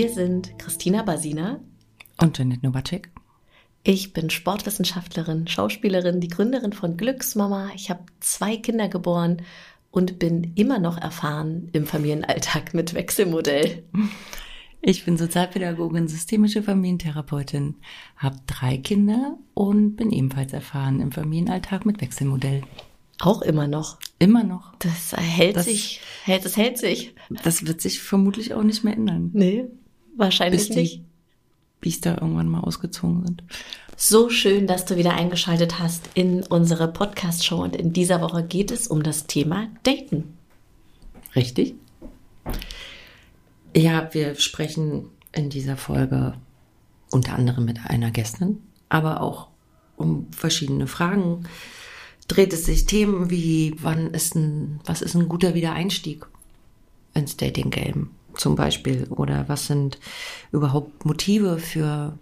Wir sind Christina Basina und Janet Nowacek. Ich bin Sportwissenschaftlerin, Schauspielerin, die Gründerin von Glücksmama. Ich habe zwei Kinder geboren und bin immer noch erfahren im Familienalltag mit Wechselmodell. Ich bin Sozialpädagogin, systemische Familientherapeutin, habe drei Kinder und bin ebenfalls erfahren im Familienalltag mit Wechselmodell. Auch immer noch. Immer noch. Das hält das, sich. Hält, das hält sich. Das wird sich vermutlich auch nicht mehr ändern. Nee, wahrscheinlich Bis nicht. Biester irgendwann mal ausgezogen sind. So schön, dass du wieder eingeschaltet hast in unsere Podcast-Show und in dieser Woche geht es um das Thema Daten. Richtig? Ja, wir sprechen in dieser Folge unter anderem mit einer Gästin, aber auch um verschiedene Fragen dreht es sich Themen wie, wann ist ein, was ist ein guter Wiedereinstieg ins Dating-Game zum Beispiel? Oder was sind überhaupt Motive für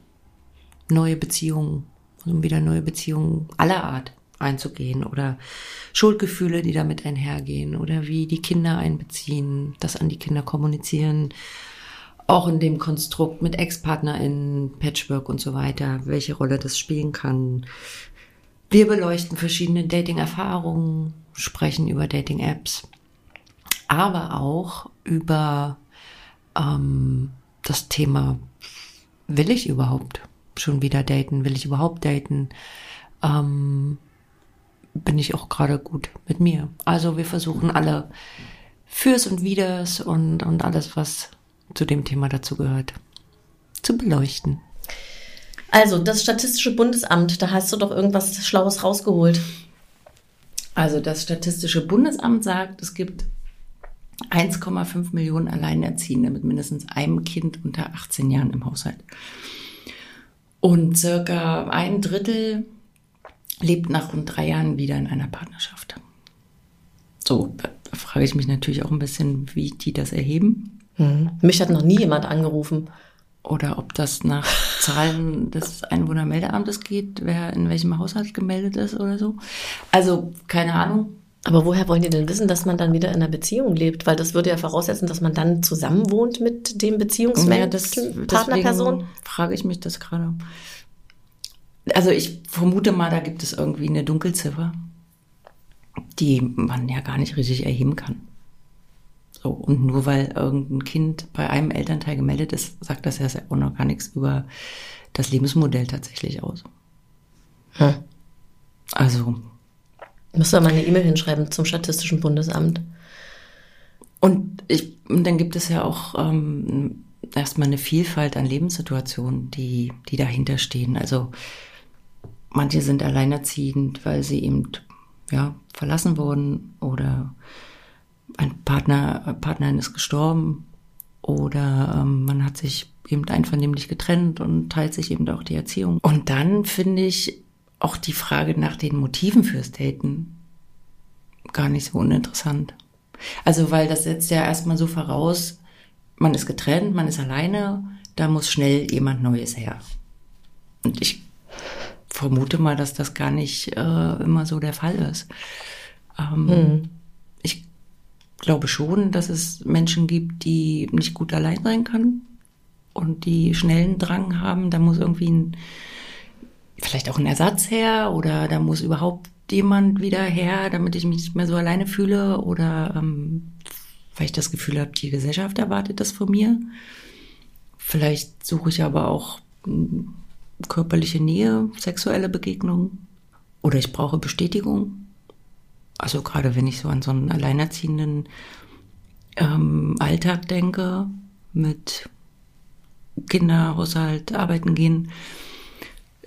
neue Beziehungen, um wieder neue Beziehungen aller Art einzugehen? Oder Schuldgefühle, die damit einhergehen? Oder wie die Kinder einbeziehen, das an die Kinder kommunizieren, auch in dem Konstrukt mit Ex-PartnerInnen, Patchwork und so weiter, welche Rolle das spielen kann, wir beleuchten verschiedene Dating-Erfahrungen, sprechen über Dating-Apps, aber auch über ähm, das Thema, will ich überhaupt schon wieder daten? Will ich überhaupt daten? Ähm, bin ich auch gerade gut mit mir? Also wir versuchen alle Fürs und Widers und, und alles, was zu dem Thema dazu gehört, zu beleuchten. Also, das Statistische Bundesamt, da hast du doch irgendwas Schlaues rausgeholt. Also, das Statistische Bundesamt sagt, es gibt 1,5 Millionen Alleinerziehende mit mindestens einem Kind unter 18 Jahren im Haushalt. Und circa ein Drittel lebt nach rund drei Jahren wieder in einer Partnerschaft. So, da frage ich mich natürlich auch ein bisschen, wie die das erheben. Mhm. Mich hat noch nie jemand angerufen oder ob das nach Zahlen des Einwohnermeldeamtes geht, wer in welchem Haushalt gemeldet ist oder so. Also keine Ahnung. Aber woher wollen die denn wissen, dass man dann wieder in einer Beziehung lebt? Weil das würde ja voraussetzen, dass man dann zusammen wohnt mit dem Beziehungsmenschen, ja, Partnerperson. Frage ich mich das gerade. Also ich vermute mal, da gibt es irgendwie eine Dunkelziffer, die man ja gar nicht richtig erheben kann. So, und nur weil irgendein Kind bei einem Elternteil gemeldet ist, sagt das ja auch noch gar nichts über das Lebensmodell tatsächlich aus. Hm. Also. Musst du mal eine E-Mail hinschreiben zum Statistischen Bundesamt. Und, ich, und dann gibt es ja auch ähm, erstmal eine Vielfalt an Lebenssituationen, die, die dahinter stehen. Also manche sind alleinerziehend, weil sie eben ja, verlassen wurden oder ein Partner, Partnerin ist gestorben oder ähm, man hat sich eben einvernehmlich getrennt und teilt sich eben auch die Erziehung. Und dann finde ich auch die Frage nach den Motiven fürs Daten gar nicht so uninteressant. Also, weil das setzt ja erstmal so voraus, man ist getrennt, man ist alleine, da muss schnell jemand Neues her. Und ich vermute mal, dass das gar nicht äh, immer so der Fall ist. Ähm, mhm glaube schon, dass es Menschen gibt, die nicht gut allein sein können und die schnellen Drang haben. Da muss irgendwie ein, vielleicht auch ein Ersatz her oder da muss überhaupt jemand wieder her, damit ich mich nicht mehr so alleine fühle oder ähm, weil ich das Gefühl habe, die Gesellschaft erwartet das von mir. Vielleicht suche ich aber auch hm, körperliche Nähe, sexuelle Begegnung oder ich brauche Bestätigung also gerade wenn ich so an so einen alleinerziehenden ähm, Alltag denke, mit Kinder, Haushalt, arbeiten gehen,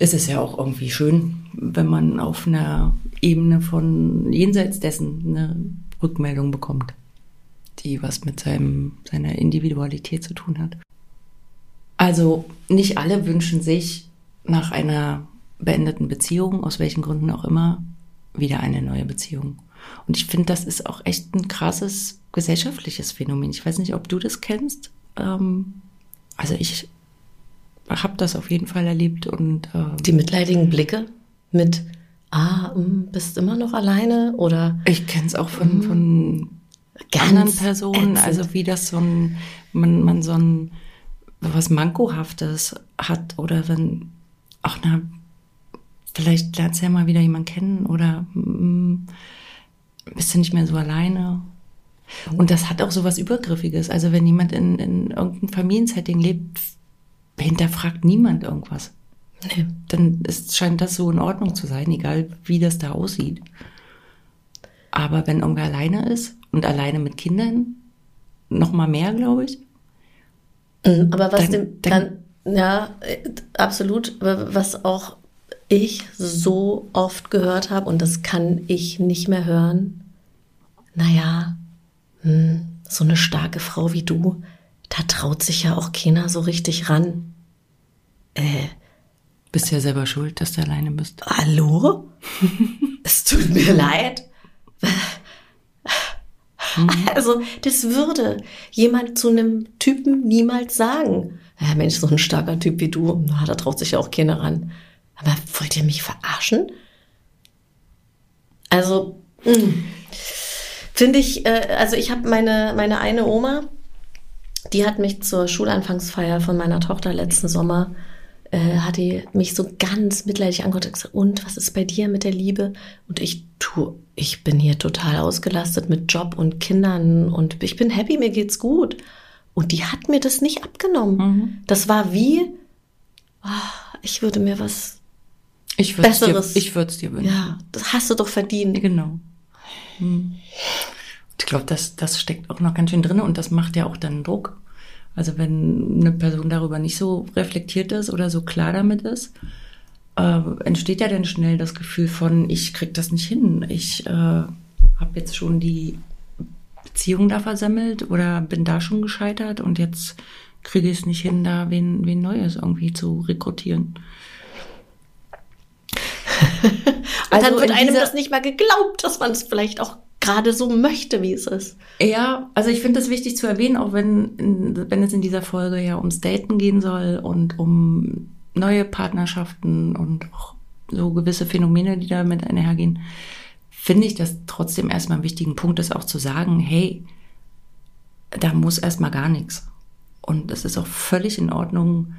ist es ja auch irgendwie schön, wenn man auf einer Ebene von jenseits dessen eine Rückmeldung bekommt, die was mit seinem, seiner Individualität zu tun hat. Also nicht alle wünschen sich nach einer beendeten Beziehung, aus welchen Gründen auch immer, wieder eine neue Beziehung. Und ich finde, das ist auch echt ein krasses gesellschaftliches Phänomen. Ich weiß nicht, ob du das kennst. Ähm, also ich habe das auf jeden Fall erlebt und ähm, die mitleidigen Blicke mit ah hm, bist immer noch alleine oder ich kenne es auch von, mm. von anderen Personen. Ätzend. Also wie das so ein, man, man so ein was Mankohaftes hat oder wenn, ach na, vielleicht lernst du ja mal wieder jemanden kennen oder mm, bist du nicht mehr so alleine. Und das hat auch so was Übergriffiges. Also wenn jemand in, in irgendeinem Familiensetting lebt, hinterfragt niemand irgendwas. Nee. Dann ist, scheint das so in Ordnung zu sein, egal wie das da aussieht. Aber wenn irgendwer alleine ist und alleine mit Kindern, noch mal mehr, glaube ich. Mhm. Aber was dann, dem, dann, dann, ja, absolut, was auch ich so oft gehört habe, und das kann ich nicht mehr hören, naja, hm, so eine starke Frau wie du, da traut sich ja auch keiner so richtig ran. Äh. Bist ja selber schuld, dass du alleine bist. Hallo? es tut mir leid. Mhm. Also, das würde jemand zu einem Typen niemals sagen. Ja, Mensch, so ein starker Typ wie du, na, da traut sich ja auch keiner ran. Aber wollt ihr mich verarschen? Also, hm. finde ich, äh, also ich habe meine, meine eine Oma, die hat mich zur Schulanfangsfeier von meiner Tochter letzten Sommer, äh, hat die mich so ganz mitleidig angeguckt und gesagt, und was ist bei dir mit der Liebe? Und ich tu, ich bin hier total ausgelastet mit Job und Kindern und ich bin happy, mir geht's gut. Und die hat mir das nicht abgenommen. Mhm. Das war wie, oh, ich würde mir was ich Besseres. Dir, ich würde es dir wünschen. Ja, das hast du doch verdient. Genau. Hm. Ich glaube, das, das steckt auch noch ganz schön drin und das macht ja auch dann Druck. Also wenn eine Person darüber nicht so reflektiert ist oder so klar damit ist, äh, entsteht ja dann schnell das Gefühl von, ich krieg das nicht hin. Ich äh, habe jetzt schon die Beziehung da versemmelt oder bin da schon gescheitert und jetzt kriege ich es nicht hin, da wen, wen Neues irgendwie zu rekrutieren. und also dann wird einem das nicht mal geglaubt, dass man es vielleicht auch gerade so möchte, wie es ist. Ja, also ich finde es wichtig zu erwähnen, auch wenn, wenn es in dieser Folge ja ums Daten gehen soll und um neue Partnerschaften und auch so gewisse Phänomene, die damit einhergehen, finde ich das trotzdem erstmal einen wichtigen Punkt ist auch zu sagen, hey, da muss erstmal gar nichts. Und es ist auch völlig in Ordnung,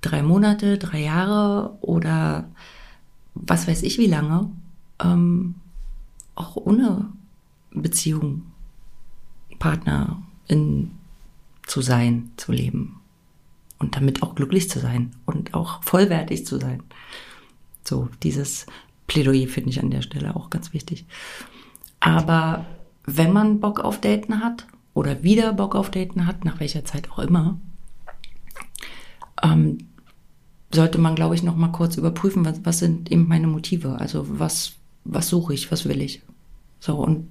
drei Monate, drei Jahre oder was weiß ich wie lange, ähm, auch ohne Beziehung, Partnerin zu sein, zu leben. Und damit auch glücklich zu sein und auch vollwertig zu sein. So, dieses Plädoyer finde ich an der Stelle auch ganz wichtig. Aber wenn man Bock auf Daten hat oder wieder Bock auf Daten hat, nach welcher Zeit auch immer, ähm, sollte man, glaube ich, noch mal kurz überprüfen, was, was sind eben meine Motive? Also was, was suche ich, was will ich? So, und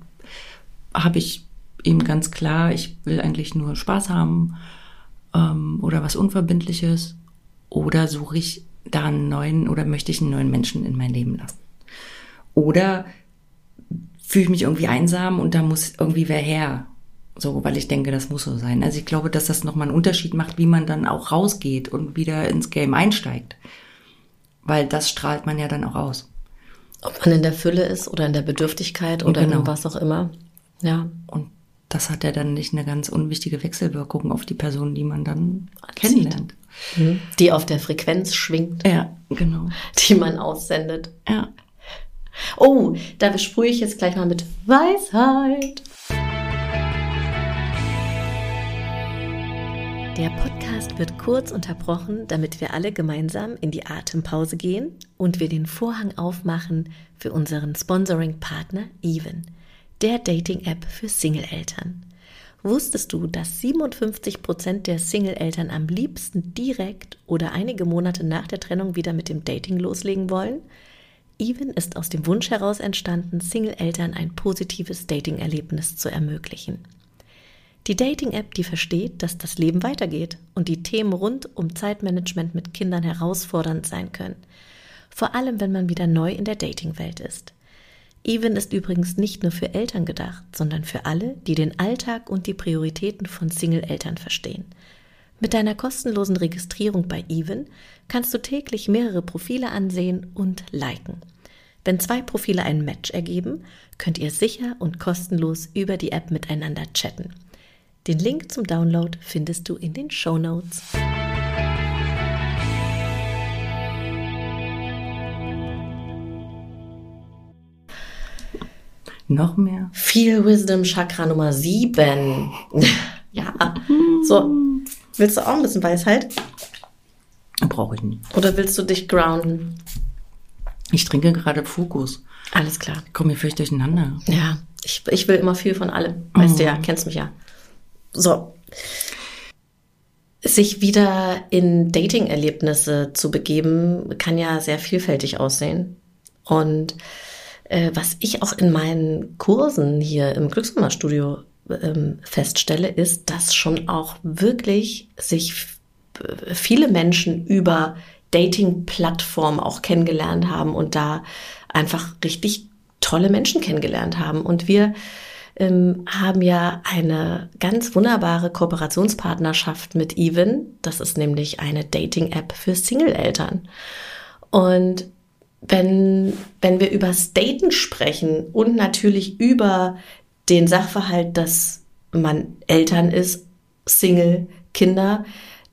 habe ich eben ganz klar, ich will eigentlich nur Spaß haben ähm, oder was Unverbindliches oder suche ich da einen neuen oder möchte ich einen neuen Menschen in mein Leben lassen? Oder fühle ich mich irgendwie einsam und da muss irgendwie wer her. So, weil ich denke, das muss so sein. Also ich glaube, dass das nochmal einen Unterschied macht, wie man dann auch rausgeht und wieder ins Game einsteigt. Weil das strahlt man ja dann auch aus. Ob man in der Fülle ist oder in der Bedürftigkeit oder genau. in was auch immer. Ja. Und das hat ja dann nicht eine ganz unwichtige Wechselwirkung auf die Person, die man dann kennenlernt. Mhm. Die auf der Frequenz schwingt. Ja, genau. Die man aussendet. Ja. Oh, da sprühe ich jetzt gleich mal mit Weisheit. Der Podcast wird kurz unterbrochen, damit wir alle gemeinsam in die Atempause gehen und wir den Vorhang aufmachen für unseren Sponsoring-Partner Even der Dating-App für Single-Eltern. Wusstest du, dass 57 Prozent der Single-Eltern am liebsten direkt oder einige Monate nach der Trennung wieder mit dem Dating loslegen wollen? Even ist aus dem Wunsch heraus entstanden, Single-Eltern ein positives Dating-Erlebnis zu ermöglichen. Die Dating-App, die versteht, dass das Leben weitergeht und die Themen rund um Zeitmanagement mit Kindern herausfordernd sein können. Vor allem, wenn man wieder neu in der Dating-Welt ist. Even ist übrigens nicht nur für Eltern gedacht, sondern für alle, die den Alltag und die Prioritäten von Single-Eltern verstehen. Mit deiner kostenlosen Registrierung bei Even kannst du täglich mehrere Profile ansehen und liken. Wenn zwei Profile ein Match ergeben, könnt ihr sicher und kostenlos über die App miteinander chatten. Den Link zum Download findest du in den Show Notes. Noch mehr? Viel Wisdom Chakra Nummer 7. ja. So, willst du auch ein bisschen Weisheit? Brauche ich nicht. Oder willst du dich grounden? Ich trinke gerade Fokus. Alles klar. Ich komme mir völlig durcheinander. Ja, ich, ich will immer viel von allem. Weißt du ja, kennst mich ja. So. Sich wieder in Dating-Erlebnisse zu begeben, kann ja sehr vielfältig aussehen. Und äh, was ich auch in meinen Kursen hier im Glücksnummerstudio ähm, feststelle, ist, dass schon auch wirklich sich äh, viele Menschen über Dating-Plattformen auch kennengelernt haben und da einfach richtig tolle Menschen kennengelernt haben. Und wir ähm, haben ja eine ganz wunderbare Kooperationspartnerschaft mit Even. Das ist nämlich eine Dating-App für Single-Eltern. Und wenn, wenn wir über Daten sprechen und natürlich über den Sachverhalt, dass man Eltern ist, Single, Kinder,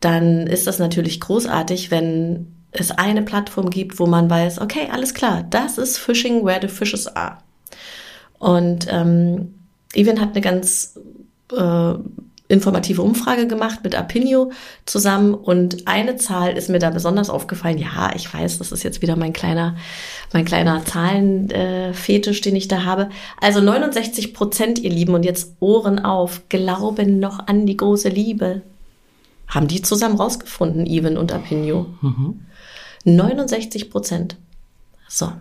dann ist das natürlich großartig, wenn es eine Plattform gibt, wo man weiß, okay, alles klar, das ist Fishing where the fishes are. Und ähm, Evan hat eine ganz äh, informative Umfrage gemacht mit Apinio zusammen und eine Zahl ist mir da besonders aufgefallen. Ja, ich weiß, das ist jetzt wieder mein kleiner, mein kleiner Zahlenfetisch, äh, den ich da habe. Also 69 Prozent, ihr Lieben, und jetzt Ohren auf, glauben noch an die große Liebe. Haben die zusammen rausgefunden, Even und Apinio. Mhm. 69 Prozent. So.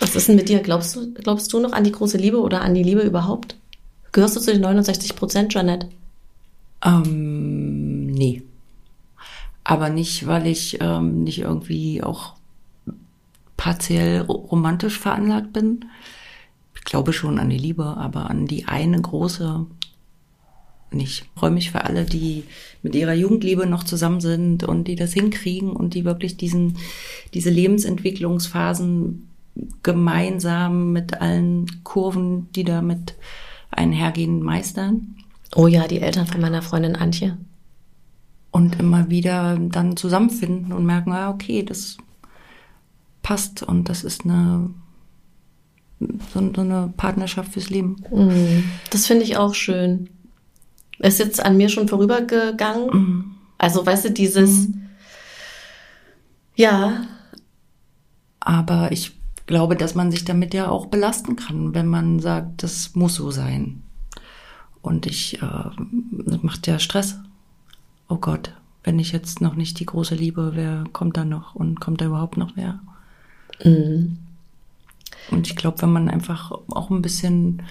Was ist denn mit dir? Glaubst du, glaubst du noch an die große Liebe oder an die Liebe überhaupt? Gehörst du zu den 69 Prozent, Janette? Ähm, nee. Aber nicht, weil ich ähm, nicht irgendwie auch partiell romantisch veranlagt bin. Ich glaube schon an die Liebe, aber an die eine große nicht. Ich freue mich für alle, die mit ihrer Jugendliebe noch zusammen sind und die das hinkriegen und die wirklich diesen, diese Lebensentwicklungsphasen gemeinsam mit allen Kurven, die damit einhergehen, meistern. Oh ja, die Eltern von meiner Freundin Antje. Und immer wieder dann zusammenfinden und merken, ja, okay, das passt und das ist eine so, so eine Partnerschaft fürs Leben. Mm, das finde ich auch schön. Ist jetzt an mir schon vorübergegangen. Mm. Also, weißt du, dieses, mm. ja. Aber ich glaube, dass man sich damit ja auch belasten kann, wenn man sagt, das muss so sein. Und ich, äh, das macht ja Stress. Oh Gott, wenn ich jetzt noch nicht die große Liebe, wer kommt da noch und kommt da überhaupt noch wer? Mhm. Und ich glaube, wenn man einfach auch ein bisschen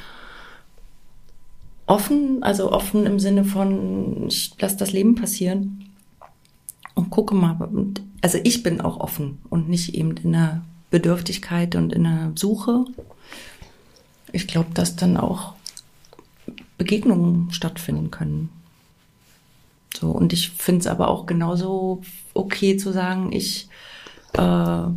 offen, also offen im Sinne von, ich lasse das Leben passieren und gucke mal. Also ich bin auch offen und nicht eben in der Bedürftigkeit und in der Suche. Ich glaube, dass dann auch Begegnungen stattfinden können. So, und ich finde es aber auch genauso okay zu sagen, ich äh, habe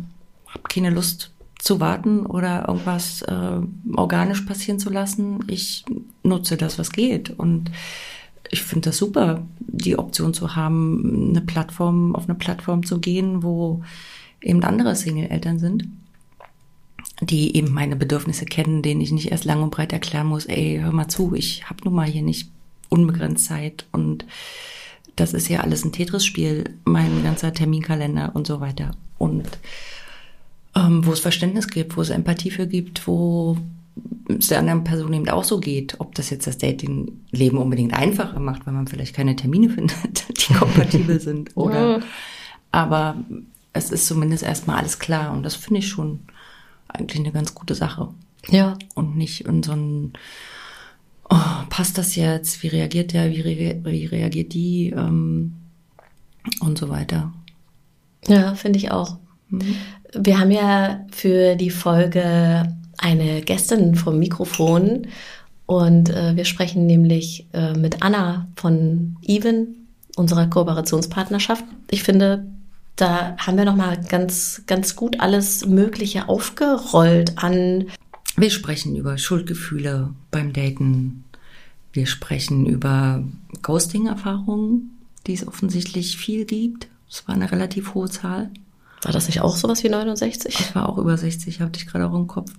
keine Lust zu warten oder irgendwas äh, organisch passieren zu lassen. Ich nutze das, was geht. Und ich finde das super, die Option zu haben, eine Plattform, auf eine Plattform zu gehen, wo eben andere Single-Eltern sind, die eben meine Bedürfnisse kennen, denen ich nicht erst lang und breit erklären muss, ey, hör mal zu, ich habe nun mal hier nicht unbegrenzt Zeit und das ist ja alles ein Tetris-Spiel, mein ganzer Terminkalender und so weiter. Und ähm, wo es Verständnis gibt, wo es Empathie für gibt, wo es der anderen Person eben auch so geht, ob das jetzt das Dating-Leben unbedingt einfacher macht, weil man vielleicht keine Termine findet, die kompatibel sind, oder? Aber es ist zumindest erstmal alles klar und das finde ich schon eigentlich eine ganz gute Sache. Ja. Und nicht in so ein, oh, passt das jetzt? Wie reagiert der? Wie, re wie reagiert die? Ähm, und so weiter. Ja, finde ich auch. Mhm. Wir haben ja für die Folge eine Gästin vom Mikrofon und äh, wir sprechen nämlich äh, mit Anna von Even, unserer Kooperationspartnerschaft. Ich finde, Da haben wir nochmal ganz, ganz gut alles Mögliche aufgerollt an. Wir sprechen über Schuldgefühle beim Daten. Wir sprechen über Ghosting-Erfahrungen, die es offensichtlich viel gibt. Es war eine relativ hohe Zahl. War das nicht auch sowas wie 69? Ich war auch über 60, hatte ich gerade auch im Kopf.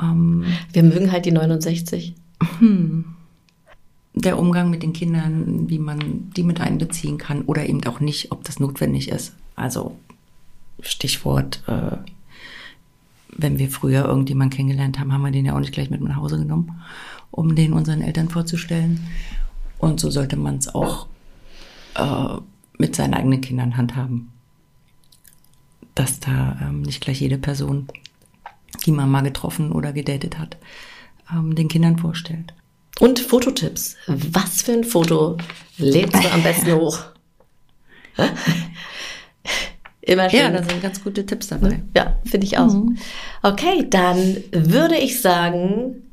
Ähm, wir mögen halt die 69. Hm. Der Umgang mit den Kindern, wie man die mit einbeziehen kann oder eben auch nicht, ob das notwendig ist. Also Stichwort, äh, wenn wir früher irgendjemanden kennengelernt haben, haben wir den ja auch nicht gleich mit nach Hause genommen, um den unseren Eltern vorzustellen. Und so sollte man es auch äh, mit seinen eigenen Kindern handhaben. Dass da ähm, nicht gleich jede Person, die man mal getroffen oder gedatet hat, ähm, den Kindern vorstellt. Und Fototipps. Was für ein Foto lädst du am besten hoch? Immer schön. Ja, da sind ganz gute Tipps dabei. Ja, finde ich auch. Mhm. Okay, dann würde ich sagen,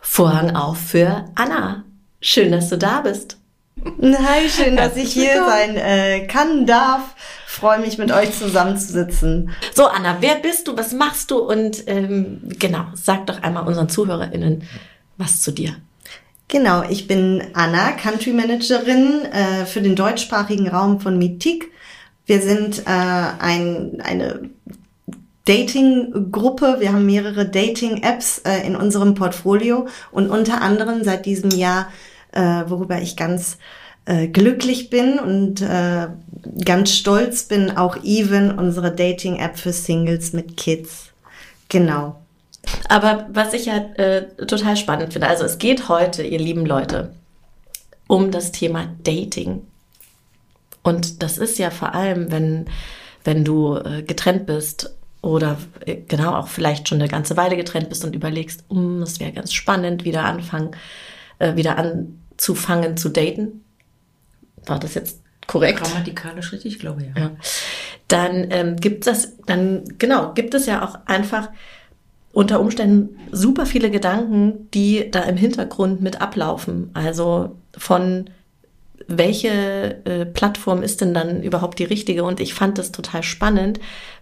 Vorhang auf für Anna. Schön, dass du da bist. Hi, schön, dass ich hier sein äh, kann, darf. Freue mich, mit euch zusammenzusitzen. So, Anna, wer bist du? Was machst du? Und ähm, genau, sag doch einmal unseren ZuhörerInnen was zu dir. Genau, ich bin Anna, Country Managerin äh, für den deutschsprachigen Raum von Mythique. Wir sind äh, ein, eine Dating-Gruppe. Wir haben mehrere Dating-Apps äh, in unserem Portfolio und unter anderem seit diesem Jahr, äh, worüber ich ganz äh, glücklich bin und äh, ganz stolz bin, auch Even, unsere Dating-App für Singles mit Kids. Genau. Aber was ich ja äh, total spannend finde, also es geht heute, ihr lieben Leute, um das Thema Dating. Und das ist ja vor allem, wenn, wenn du äh, getrennt bist oder äh, genau auch vielleicht schon eine ganze Weile getrennt bist und überlegst, um, es wäre ganz spannend, wieder anfangen, äh, wieder anzufangen zu daten. War das jetzt korrekt? Grammatikalisch richtig, glaube ich. Ja. ja. Dann ähm, gibt es, dann genau, gibt es ja auch einfach unter Umständen super viele Gedanken, die da im Hintergrund mit ablaufen. Also von welche äh, Plattform ist denn dann überhaupt die richtige? Und ich fand das total spannend,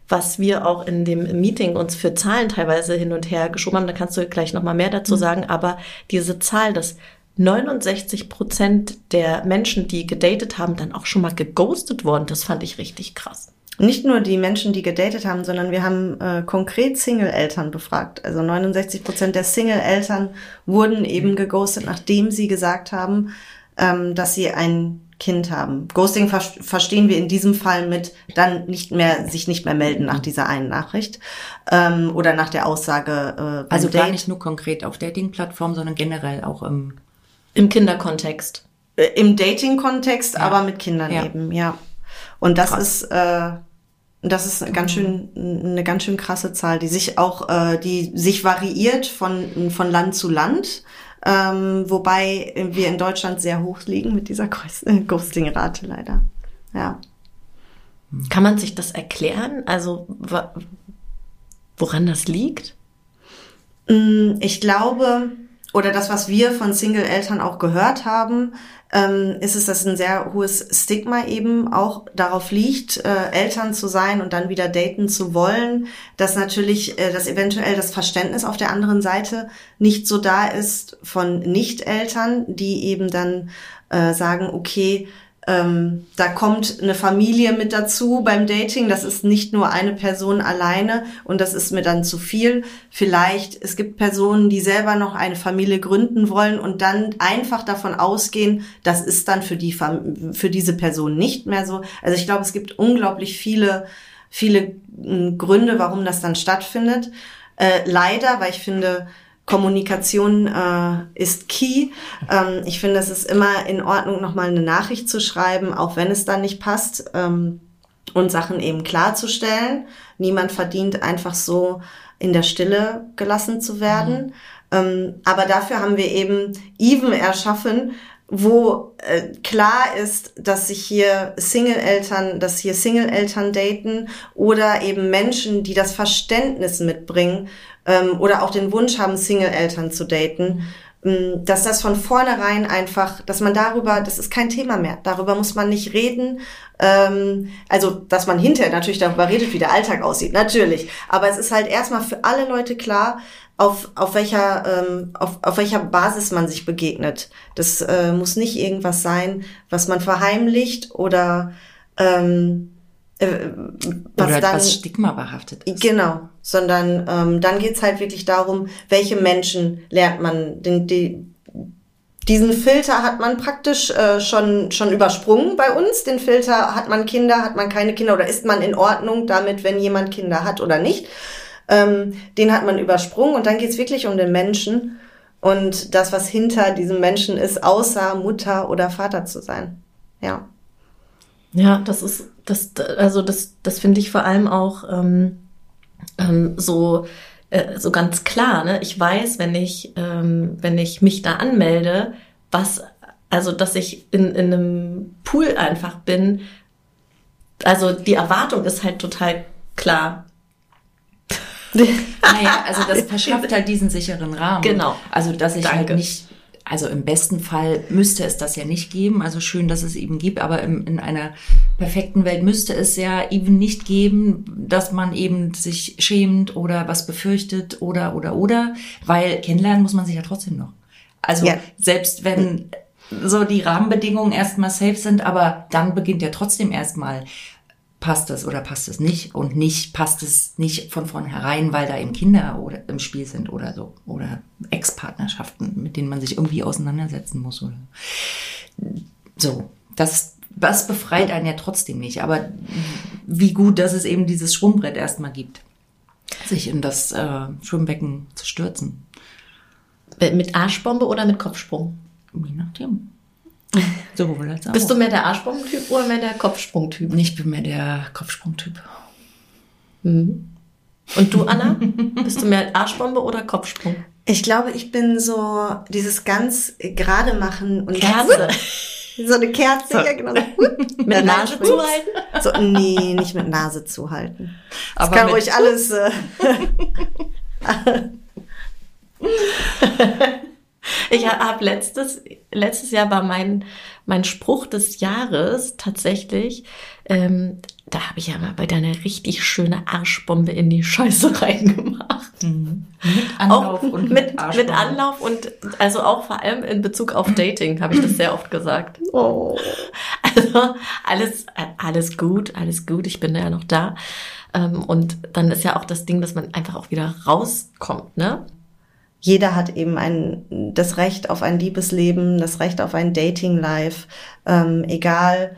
was wir auch in dem Meeting uns für Zahlen teilweise hin und her geschoben haben. Da kannst du gleich nochmal mehr dazu mhm. sagen. Aber diese Zahl, dass 69 Prozent der Menschen, die gedatet haben, dann auch schon mal geghostet worden, das fand ich richtig krass. Nicht nur die Menschen, die gedatet haben, sondern wir haben äh, konkret Single-Eltern befragt. Also 69 Prozent der Single-Eltern wurden eben geghostet, nachdem sie gesagt haben, ähm, dass sie ein Kind haben. Ghosting ver verstehen wir in diesem Fall mit dann nicht mehr sich nicht mehr melden nach dieser einen Nachricht ähm, oder nach der Aussage. Äh, also Date. gar nicht nur konkret auf Dating-Plattformen, sondern generell auch im im Kinderkontext. Äh, Im Dating-Kontext, ja. aber mit Kindern ja. eben, ja. Und das Krass. ist äh, das ist ganz schön eine ganz schön krasse Zahl, die sich auch äh, die sich variiert von von Land zu Land ähm, wobei wir in Deutschland sehr hoch liegen mit dieser Ghosting-Rate leider. Ja. Kann man sich das erklären? Also woran das liegt? Mm, ich glaube, oder das, was wir von Single-Eltern auch gehört haben, ähm, ist es, dass ein sehr hohes Stigma eben auch darauf liegt, äh, Eltern zu sein und dann wieder daten zu wollen, dass natürlich, äh, dass eventuell das Verständnis auf der anderen Seite nicht so da ist von Nicht-Eltern, die eben dann äh, sagen, okay, ähm, da kommt eine Familie mit dazu beim Dating. Das ist nicht nur eine Person alleine und das ist mir dann zu viel. Vielleicht, es gibt Personen, die selber noch eine Familie gründen wollen und dann einfach davon ausgehen, das ist dann für die, für diese Person nicht mehr so. Also ich glaube, es gibt unglaublich viele, viele hm, Gründe, warum das dann stattfindet. Äh, leider, weil ich finde, Kommunikation äh, ist key. Ähm, ich finde, es ist immer in Ordnung, nochmal eine Nachricht zu schreiben, auch wenn es dann nicht passt ähm, und Sachen eben klarzustellen. Niemand verdient einfach so in der Stille gelassen zu werden. Mhm. Ähm, aber dafür haben wir eben Even erschaffen, wo äh, klar ist, dass sich hier Single-Eltern, dass hier Single-Eltern daten oder eben Menschen, die das Verständnis mitbringen, ähm, oder auch den Wunsch haben, Single-Eltern zu daten, dass das von vornherein einfach, dass man darüber, das ist kein Thema mehr, darüber muss man nicht reden. Ähm, also, dass man hinterher natürlich darüber redet, wie der Alltag aussieht, natürlich. Aber es ist halt erstmal für alle Leute klar, auf, auf, welcher, ähm, auf, auf welcher Basis man sich begegnet. Das äh, muss nicht irgendwas sein, was man verheimlicht oder ähm, äh, was Oder dann, was Stigma behaftet ist. Genau, sondern ähm, dann geht's halt wirklich darum, welche Menschen lernt man. Den, die, diesen Filter hat man praktisch äh, schon, schon übersprungen bei uns. Den Filter hat man Kinder, hat man keine Kinder oder ist man in Ordnung damit, wenn jemand Kinder hat oder nicht. Ähm, den hat man übersprungen und dann geht's wirklich um den Menschen und das, was hinter diesem Menschen ist, außer Mutter oder Vater zu sein. Ja. Ja, das ist, das, also das, das finde ich vor allem auch ähm, ähm, so, äh, so ganz klar. Ne? Ich weiß, wenn ich, ähm, wenn ich mich da anmelde, was, also dass ich in, in einem Pool einfach bin, also die Erwartung ist halt total klar. naja, also das verschafft halt diesen sicheren Rahmen. Genau. Also dass ich halt Danke. halt nicht also im besten Fall müsste es das ja nicht geben. Also schön, dass es eben gibt, aber im, in einer perfekten Welt müsste es ja eben nicht geben, dass man eben sich schämt oder was befürchtet oder oder oder, weil kennenlernen muss man sich ja trotzdem noch. Also ja. selbst wenn so die Rahmenbedingungen erstmal safe sind, aber dann beginnt ja trotzdem erstmal passt es oder passt es nicht und nicht passt es nicht von vornherein, weil da eben Kinder oder im Spiel sind oder so oder Ex-Partnerschaften, mit denen man sich irgendwie auseinandersetzen muss oder so. Das, das befreit einen ja trotzdem nicht. Aber wie gut, dass es eben dieses Schwungbrett erstmal gibt, sich in das äh, Schwimmbecken zu stürzen. Mit Arschbombe oder mit Kopfsprung? Je nachdem. Sowohl als auch. Bist du mehr der Arschsprungtyp oder mehr der Kopfsprungtyp? Ich bin mehr der Kopfsprungtyp. Mhm. Und du, Anna? Bist du mehr Arschbombe oder Kopfsprung? Ich glaube, ich bin so dieses ganz gerade machen und Kerze. So eine Kerze, so. ja genau. mit Nase zuhalten? So, nee, nicht mit Nase zuhalten. Das Aber kann ruhig alles. Äh, Ich habe letztes, letztes Jahr war mein, mein Spruch des Jahres tatsächlich, ähm, da habe ich ja mal bei deiner richtig schöne Arschbombe in die Scheiße reingemacht. Mhm. Mit Anlauf auch und mit, mit Anlauf und also auch vor allem in Bezug auf Dating habe ich das sehr oft gesagt. Oh. Also alles, alles gut, alles gut, ich bin ja noch da. Ähm, und dann ist ja auch das Ding, dass man einfach auch wieder rauskommt, ne? Jeder hat eben ein, das Recht auf ein Liebesleben, das Recht auf ein Dating-Life, ähm, egal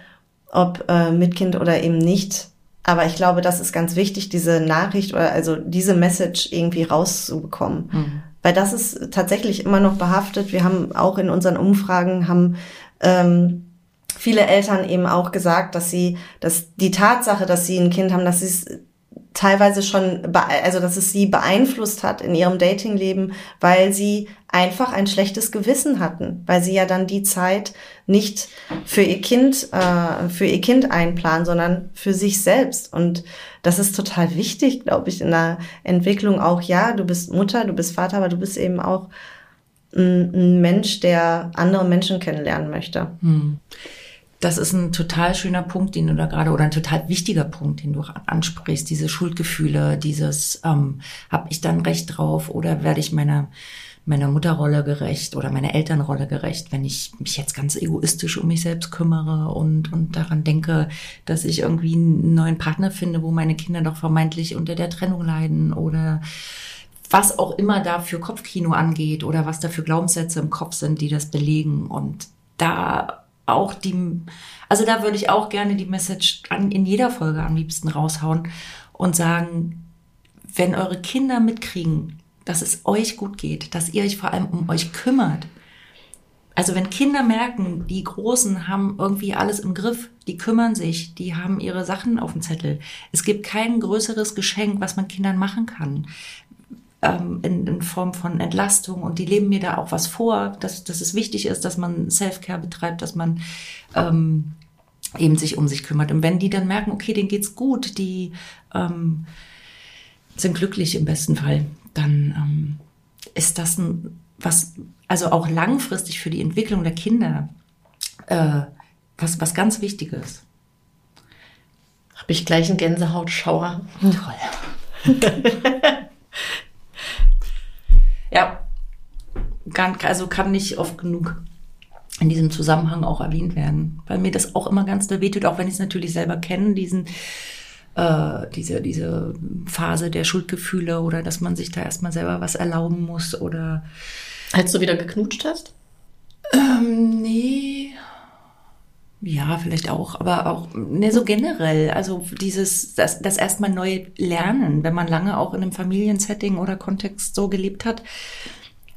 ob äh, mit Kind oder eben nicht. Aber ich glaube, das ist ganz wichtig, diese Nachricht oder also diese Message irgendwie rauszubekommen. Mhm. Weil das ist tatsächlich immer noch behaftet. Wir haben auch in unseren Umfragen haben ähm, viele Eltern eben auch gesagt, dass sie, dass die Tatsache, dass sie ein Kind haben, dass sie es teilweise schon, also dass es sie beeinflusst hat in ihrem Datingleben, weil sie einfach ein schlechtes Gewissen hatten, weil sie ja dann die Zeit nicht für ihr Kind, äh, für ihr Kind einplanen, sondern für sich selbst. Und das ist total wichtig, glaube ich, in der Entwicklung auch. Ja, du bist Mutter, du bist Vater, aber du bist eben auch ein, ein Mensch, der andere Menschen kennenlernen möchte. Hm das ist ein total schöner Punkt, den du da gerade, oder ein total wichtiger Punkt, den du ansprichst, diese Schuldgefühle, dieses, ähm, habe ich dann Recht drauf oder werde ich meiner, meiner Mutterrolle gerecht oder meiner Elternrolle gerecht, wenn ich mich jetzt ganz egoistisch um mich selbst kümmere und, und daran denke, dass ich irgendwie einen neuen Partner finde, wo meine Kinder doch vermeintlich unter der Trennung leiden oder was auch immer da für Kopfkino angeht oder was da für Glaubenssätze im Kopf sind, die das belegen. Und da auch die, also da würde ich auch gerne die Message an, in jeder Folge am liebsten raushauen und sagen, wenn eure Kinder mitkriegen, dass es euch gut geht, dass ihr euch vor allem um euch kümmert. Also wenn Kinder merken, die Großen haben irgendwie alles im Griff, die kümmern sich, die haben ihre Sachen auf dem Zettel. Es gibt kein größeres Geschenk, was man Kindern machen kann ähm, in, in, Form von Entlastung und die leben mir da auch was vor, dass, dass es wichtig ist, dass man Self-Care betreibt, dass man ähm, eben sich um sich kümmert. Und wenn die dann merken, okay, denen geht's gut, die ähm, sind glücklich im besten Fall, dann ähm, ist das ein was also auch langfristig für die Entwicklung der Kinder äh, was, was ganz Wichtiges. Habe ich gleich einen Gänsehautschauer. Toll. ja, kann, also kann nicht oft genug in diesem Zusammenhang auch erwähnt werden, weil mir das auch immer ganz wehtut, auch wenn ich es natürlich selber kenne, diesen äh, diese, diese Phase der Schuldgefühle oder dass man sich da erstmal selber was erlauben muss oder. Als du wieder geknutscht hast? Ähm, nee. Ja, vielleicht auch, aber auch ne, so generell. Also dieses, das, das erstmal neu lernen, wenn man lange auch in einem Familiensetting oder Kontext so gelebt hat,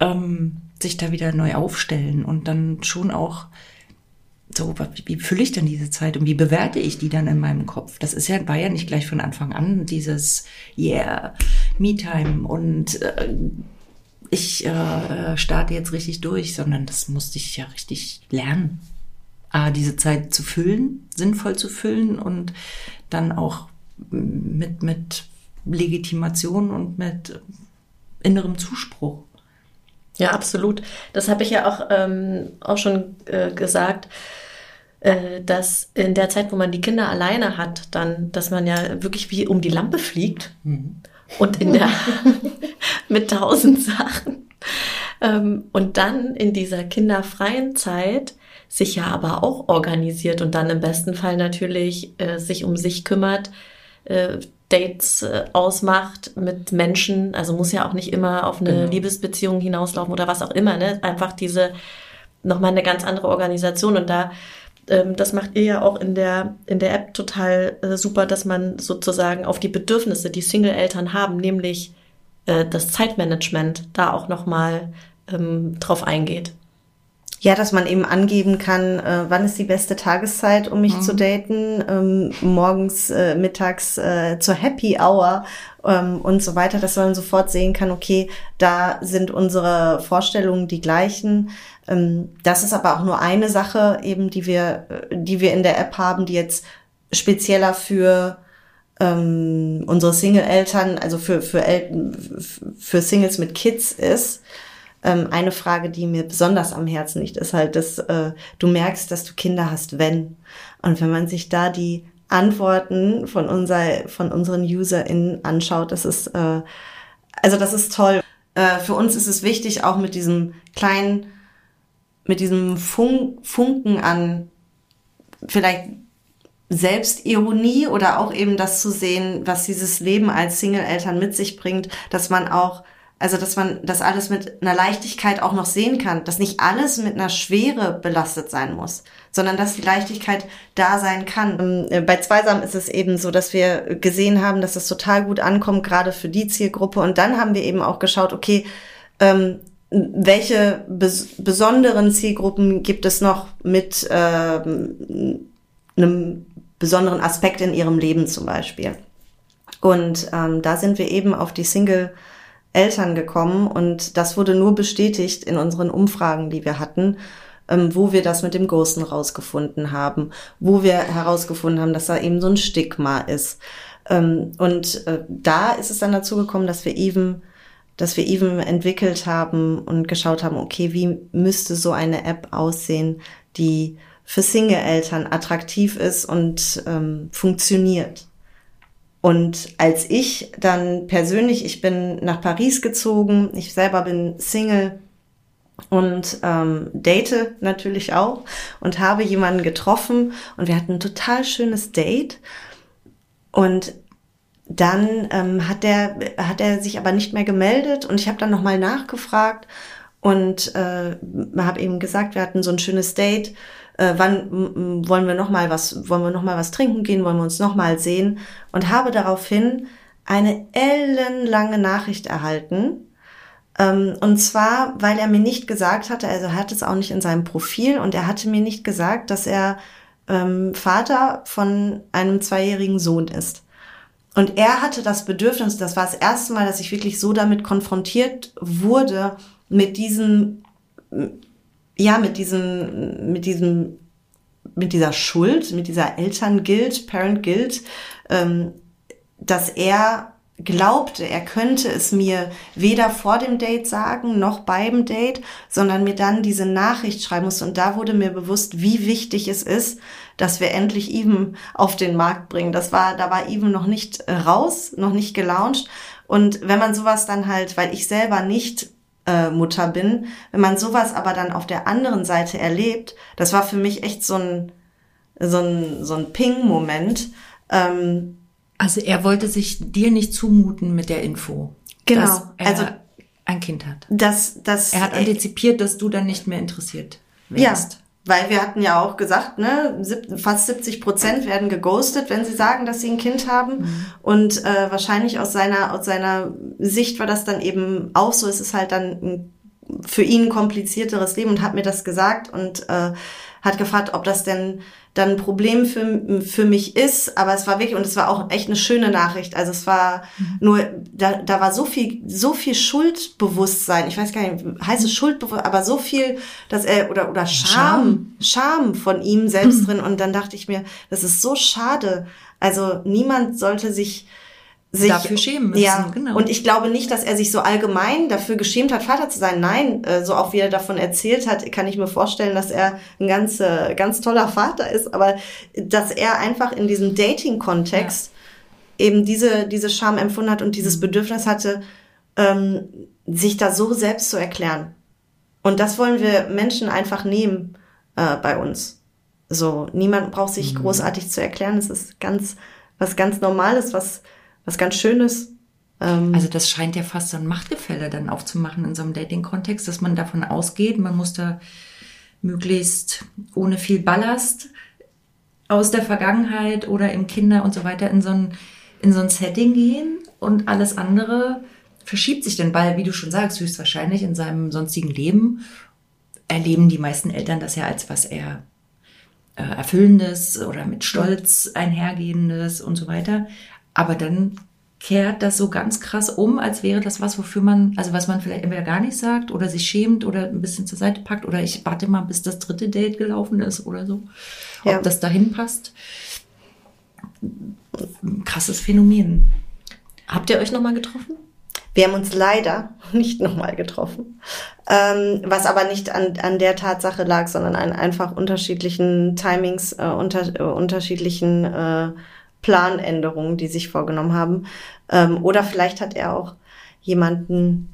ähm, sich da wieder neu aufstellen und dann schon auch so, wie, fülle ich denn diese Zeit und wie bewerte ich die dann in meinem Kopf? Das ist ja, war ja nicht gleich von Anfang an dieses Yeah, Me-Time und äh, ich äh, starte jetzt richtig durch, sondern das musste ich ja richtig lernen. A, diese Zeit zu füllen, sinnvoll zu füllen und dann auch mit, mit Legitimation und mit innerem Zuspruch. Ja, absolut. Das habe ich ja auch, ähm, auch schon äh, gesagt, äh, dass in der Zeit, wo man die Kinder alleine hat, dann, dass man ja wirklich wie um die Lampe fliegt mhm. und in der mit tausend Sachen. Ähm, und dann in dieser kinderfreien Zeit sich ja aber auch organisiert und dann im besten Fall natürlich äh, sich um sich kümmert, äh, Dates äh, ausmacht mit Menschen, also muss ja auch nicht immer auf eine genau. Liebesbeziehung hinauslaufen oder was auch immer, ne? Einfach diese nochmal eine ganz andere Organisation und da ähm, das macht ihr ja auch in der in der App total äh, super, dass man sozusagen auf die Bedürfnisse, die Single-Eltern haben, nämlich äh, das Zeitmanagement, da auch nochmal ähm, drauf eingeht. Ja, dass man eben angeben kann, äh, wann ist die beste Tageszeit, um mich mhm. zu daten, ähm, morgens, äh, mittags äh, zur Happy Hour ähm, und so weiter, dass man sofort sehen kann, okay, da sind unsere Vorstellungen die gleichen. Ähm, das ist aber auch nur eine Sache eben, die wir, äh, die wir in der App haben, die jetzt spezieller für ähm, unsere Single-Eltern, also für, für, El für Singles mit Kids ist ähm, eine Frage, die mir besonders am Herzen liegt, ist halt, dass äh, du merkst, dass du Kinder hast, wenn. Und wenn man sich da die Antworten von, unser, von unseren UserInnen anschaut, das ist, äh, also das ist toll. Äh, für uns ist es wichtig, auch mit diesem kleinen, mit diesem Fun Funken an vielleicht Selbstironie oder auch eben das zu sehen, was dieses Leben als Single-Eltern mit sich bringt, dass man auch also, dass man das alles mit einer Leichtigkeit auch noch sehen kann, dass nicht alles mit einer Schwere belastet sein muss, sondern dass die Leichtigkeit da sein kann. Ähm, äh, bei Zweisam ist es eben so, dass wir gesehen haben, dass es total gut ankommt, gerade für die Zielgruppe. Und dann haben wir eben auch geschaut, okay, ähm, welche bes besonderen Zielgruppen gibt es noch mit ähm, einem besonderen Aspekt in ihrem Leben zum Beispiel. Und ähm, da sind wir eben auf die Single- Eltern gekommen und das wurde nur bestätigt in unseren Umfragen, die wir hatten, ähm, wo wir das mit dem Ghosten rausgefunden haben, wo wir herausgefunden haben, dass da eben so ein Stigma ist. Ähm, und äh, da ist es dann dazu gekommen, dass wir even dass wir even entwickelt haben und geschaut haben, okay, wie müsste so eine App aussehen, die für Single-Eltern attraktiv ist und ähm, funktioniert. Und als ich dann persönlich, ich bin nach Paris gezogen, ich selber bin Single und ähm, date natürlich auch und habe jemanden getroffen und wir hatten ein total schönes Date. Und dann ähm, hat er hat er sich aber nicht mehr gemeldet und ich habe dann nochmal nachgefragt und äh, habe eben gesagt, wir hatten so ein schönes Date äh, wann wollen wir noch mal was, wollen wir noch mal was trinken gehen, wollen wir uns noch mal sehen und habe daraufhin eine ellenlange Nachricht erhalten. Ähm, und zwar, weil er mir nicht gesagt hatte, also er hat es auch nicht in seinem Profil und er hatte mir nicht gesagt, dass er ähm, Vater von einem zweijährigen Sohn ist. Und er hatte das Bedürfnis, das war das erste Mal, dass ich wirklich so damit konfrontiert wurde, mit diesem ja, mit diesem, mit diesem, mit dieser Schuld, mit dieser Eltern-Guild, Parent-Guild, ähm, dass er glaubte, er könnte es mir weder vor dem Date sagen noch beim Date, sondern mir dann diese Nachricht schreiben musste. Und da wurde mir bewusst, wie wichtig es ist, dass wir endlich Even auf den Markt bringen. Das war, da war Even noch nicht raus, noch nicht gelauncht. Und wenn man sowas dann halt, weil ich selber nicht äh, Mutter bin, wenn man sowas aber dann auf der anderen Seite erlebt, das war für mich echt so ein, so ein, so ein Ping-Moment. Ähm, also er wollte sich dir nicht zumuten mit der Info. Genau. Dass er Also- ein Kind hat. das, das, Er hat antizipiert, dass du dann nicht mehr interessiert Ja, wärst. Weil wir hatten ja auch gesagt, ne, fast 70 Prozent werden geghostet, wenn sie sagen, dass sie ein Kind haben. Mhm. Und äh, wahrscheinlich aus seiner aus seiner Sicht war das dann eben auch so. Es ist halt dann ein, für ihn komplizierteres Leben und hat mir das gesagt und äh, hat gefragt, ob das denn dann ein Problem für, für mich ist. Aber es war wirklich, und es war auch echt eine schöne Nachricht. Also es war Mhm. nur, da, da war so viel, so viel Schuldbewusstsein. Ich weiß gar nicht, heißt es Schuldbewusstsein, aber so viel, dass er, oder, oder Scham, Scham von ihm selbst drin. Und dann dachte ich mir, das ist so schade. Also niemand sollte sich, sich Dafür schämen müssen, Ja, genau. und ich glaube nicht, dass er sich so allgemein dafür geschämt hat, Vater zu sein. Nein, äh, so auch wie er davon erzählt hat, kann ich mir vorstellen, dass er ein ganz, äh, ganz toller Vater ist. Aber dass er einfach in diesem Dating-Kontext eben diese, diese Scham empfunden hat und Mhm. dieses Bedürfnis hatte, ähm, sich da so selbst zu erklären. Und das wollen wir Menschen einfach nehmen äh, bei uns. So, niemand braucht sich Mhm. großartig zu erklären. Es ist ganz, was ganz Normales, was, was ganz Schönes. Ähm, Also das scheint ja fast so ein Machtgefälle dann aufzumachen in so einem Dating-Kontext, dass man davon ausgeht, man muss da möglichst ohne viel Ballast aus der Vergangenheit oder im Kinder und so weiter in so ein, in so ein Setting gehen und alles andere verschiebt sich dann, weil, wie du schon sagst, höchstwahrscheinlich in seinem sonstigen Leben erleben die meisten Eltern das ja als was eher äh, Erfüllendes oder mit Stolz einhergehendes und so weiter. Aber dann kehrt das so ganz krass um, als wäre das was, wofür man, also was man vielleicht entweder gar nicht sagt oder sich schämt oder ein bisschen zur Seite packt oder ich warte mal, bis das dritte Date gelaufen ist oder so. Ob Ja. das dahin passt. Ein krasses Phänomen. Habt ihr euch nochmal getroffen? Wir haben uns leider nicht nochmal getroffen, ähm, was aber nicht an, an der Tatsache lag, sondern an einfach unterschiedlichen Timings, äh, unter, äh, unterschiedlichen äh, Planänderungen, die sich vorgenommen haben. Ähm, oder vielleicht hat er auch jemanden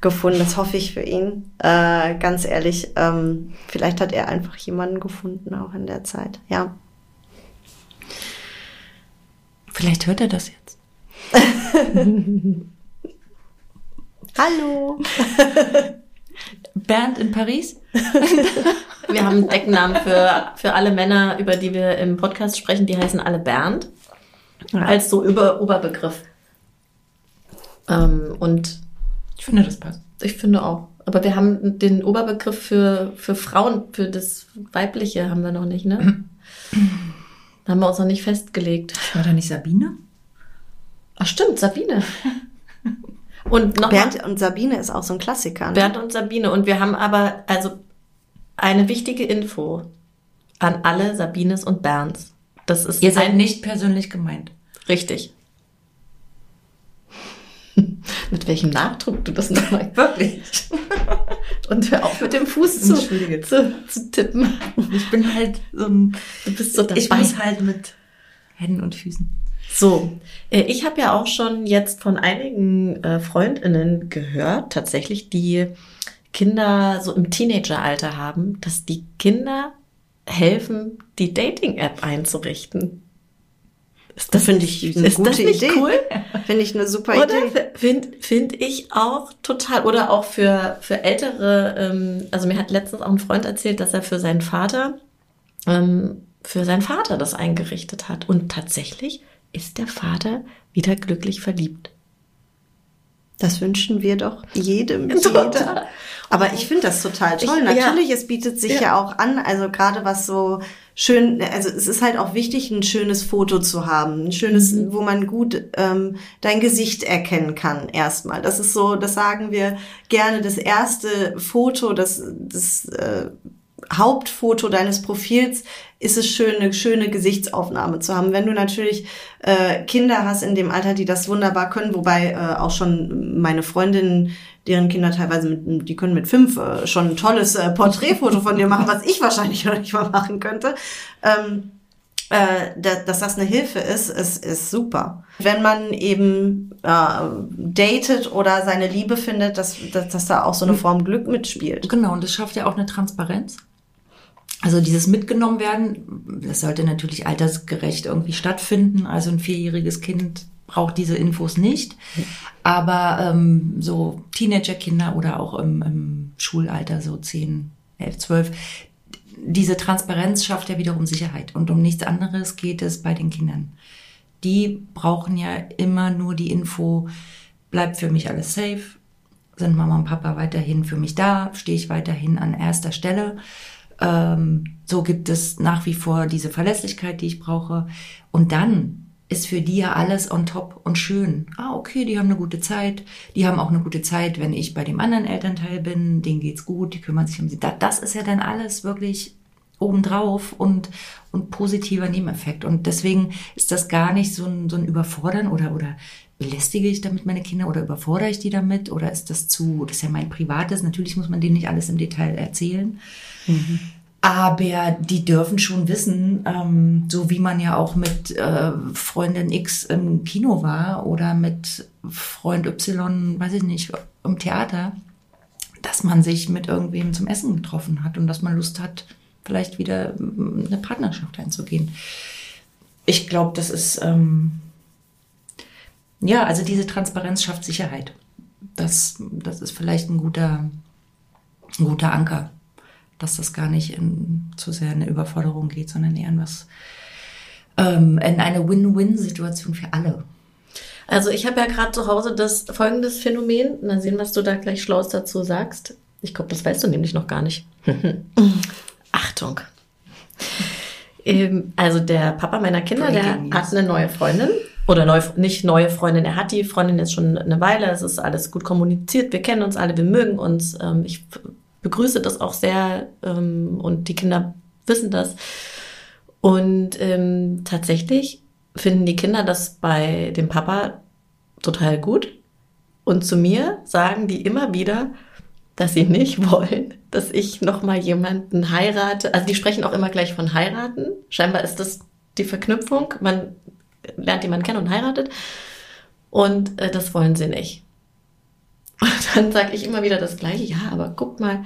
gefunden, das hoffe ich für ihn, äh, ganz ehrlich. Ähm, vielleicht hat er einfach jemanden gefunden, auch in der Zeit, ja. Vielleicht hört er das jetzt. Hallo! Bernd in Paris? Wir haben einen Decknamen für, für alle Männer, über die wir im Podcast sprechen. Die heißen alle Bernd. Als so über Oberbegriff. Ähm, und Ich finde, das passt. ich finde auch. Aber wir haben den Oberbegriff für, für Frauen, für das Weibliche haben wir noch nicht, ne? Da haben wir uns noch nicht festgelegt. War da nicht Sabine? Ach stimmt, Sabine. Und noch Bernd und Sabine ist auch so ein Klassiker. Ne? Bernd und Sabine. Und wir haben aber also eine wichtige Info an alle Sabines und Bernds. Das ist Ihr seid nicht persönlich gemeint. richtig. mit welchem Nachdruck du das nochmal Wirklich. und hör auf mit dem Fuß zu, zu, zu tippen. Ich bin halt so ein. Du bist so dabei. Ich muss halt mit Händen und Füßen. So, äh, ich habe ja auch schon jetzt von einigen äh, Freundinnen gehört, tatsächlich, die Kinder so im Teenageralter haben, dass die Kinder helfen, die Dating-App einzurichten. Ist Das finde ich eine ist gute das nicht Idee. cool? Finde ich eine super Oder Idee. finde find ich auch total. Oder auch für, für ältere, ähm, also mir hat letztens auch ein Freund erzählt, dass er für seinen Vater, ähm, für seinen Vater das eingerichtet hat. Und tatsächlich ist der Vater wieder glücklich verliebt. Das wünschen wir doch jedem, jeder. Aber ich finde das total toll. Ich- ja. Natürlich, es bietet sich ja. Ja. auch an, also gerade was so schön, also es ist halt auch wichtig, ein schönes Foto zu haben, ein schönes, Mhm. wo man gut ähm, dein Gesicht erkennen kann erstmal. Das ist so, das sagen wir gerne, das erste Foto, das, das äh, Hauptfoto deines Profils ist es schön, eine schöne Gesichtsaufnahme zu haben. Wenn du natürlich äh, Kinder hast in dem Alter, die das wunderbar können, wobei äh, auch schon meine Freundinnen, deren Kinder teilweise mit, die können mit fünf äh, schon ein tolles äh, Porträtfoto von dir machen, was ich wahrscheinlich noch nicht mal machen könnte. Ähm, äh, dass, das eine Hilfe ist, ist, ist super. Wenn man eben äh, datet oder seine Liebe findet, dass, dass, dass da auch so eine Form Glück mitspielt. Genau, und das schafft ja auch eine Transparenz. Also dieses mitgenommen werden, das sollte natürlich altersgerecht irgendwie stattfinden. Also ein vierjähriges Kind braucht diese Infos nicht. Aber ähm, so Teenagerkinder oder auch im, im Schulalter, so 10, 11, 12, diese Transparenz schafft ja wiederum Sicherheit. Und um nichts anderes geht es bei den Kindern. Die brauchen ja immer nur die Info, bleibt für mich alles safe, sind Mama und Papa weiterhin für mich da, stehe ich weiterhin an erster Stelle. Ähm, so gibt es nach wie vor diese Verlässlichkeit, die ich brauche. Und dann ist für die ja alles on top und schön. Ah, okay, die haben eine gute Zeit. Die haben auch eine gute Zeit, wenn ich bei dem anderen Elternteil bin. Denen geht's gut, die kümmern sich um sie. Das ist ja dann alles wirklich obendrauf und, und positiver Nebeneffekt. Und deswegen ist das gar nicht so ein, so ein Überfordern oder, oder belästige ich damit meine Kinder oder überfordere ich die damit oder ist das zu, das ist ja mein Privates. Natürlich muss man denen nicht alles im Detail erzählen. Mhm. Aber die dürfen schon wissen, ähm, so wie man ja auch mit äh, Freundin X im Kino war oder mit Freund Y, weiß ich nicht, im Theater, dass man sich mit irgendwem zum Essen getroffen hat und dass man Lust hat, vielleicht wieder mm, eine Partnerschaft einzugehen. Ich glaube, das ist, ähm, ja, also diese Transparenz schafft Sicherheit. Das, das ist vielleicht ein guter, ein guter Anker dass das gar nicht in zu sehr eine Überforderung geht, sondern eher in was ähm, in eine Win-Win-Situation für alle. Also ich habe ja gerade zu Hause das folgendes Phänomen. Mal sehen, was du da gleich Schlaues dazu sagst. Ich glaube, das weißt du nämlich noch gar nicht. Achtung. Ähm, also der Papa meiner Kinder, der hat eine neue Freundin. Oder neu, nicht neue Freundin, er hat die Freundin jetzt schon eine Weile. Es ist alles gut kommuniziert. Wir kennen uns alle, wir mögen uns. Ähm, ich begrüße das auch sehr ähm, und die Kinder wissen das. Und ähm, tatsächlich finden die Kinder das bei dem Papa total gut. Und zu mir sagen die immer wieder, dass sie nicht wollen, dass ich noch mal jemanden heirate. Also die sprechen auch immer gleich von heiraten. Scheinbar ist das die Verknüpfung. Man lernt jemanden kennen und heiratet. Und äh, das wollen sie nicht. Und dann sage ich immer wieder das Gleiche, ja, aber guck mal,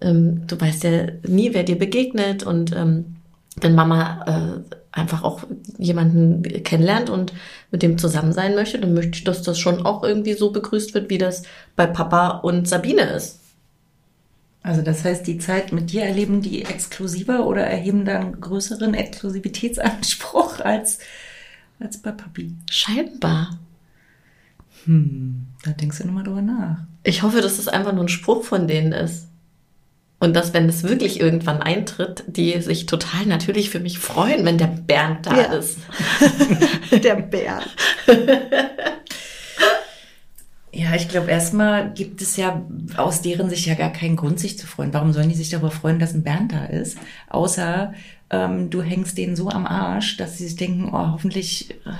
ähm, du weißt ja nie, wer dir begegnet und ähm, wenn Mama äh, einfach auch jemanden kennenlernt und mit dem zusammen sein möchte, dann möchte ich, dass das schon auch irgendwie so begrüßt wird, wie das bei Papa und Sabine ist. Also das heißt, die Zeit mit dir erleben die exklusiver oder erheben dann größeren Exklusivitätsanspruch als, als bei Papi? Scheinbar. Hm, da denkst du nochmal drüber nach. Ich hoffe, dass das einfach nur ein Spruch von denen ist. Und dass, wenn es wirklich irgendwann eintritt, die sich total natürlich für mich freuen, wenn der Bernd da ja. ist. der Bernd. Ja, ich glaube, erstmal gibt es ja aus deren Sicht ja gar keinen Grund, sich zu freuen. Warum sollen die sich darüber freuen, dass ein Bernd da ist? Außer ähm, du hängst denen so am Arsch, dass sie sich denken, oh, hoffentlich äh,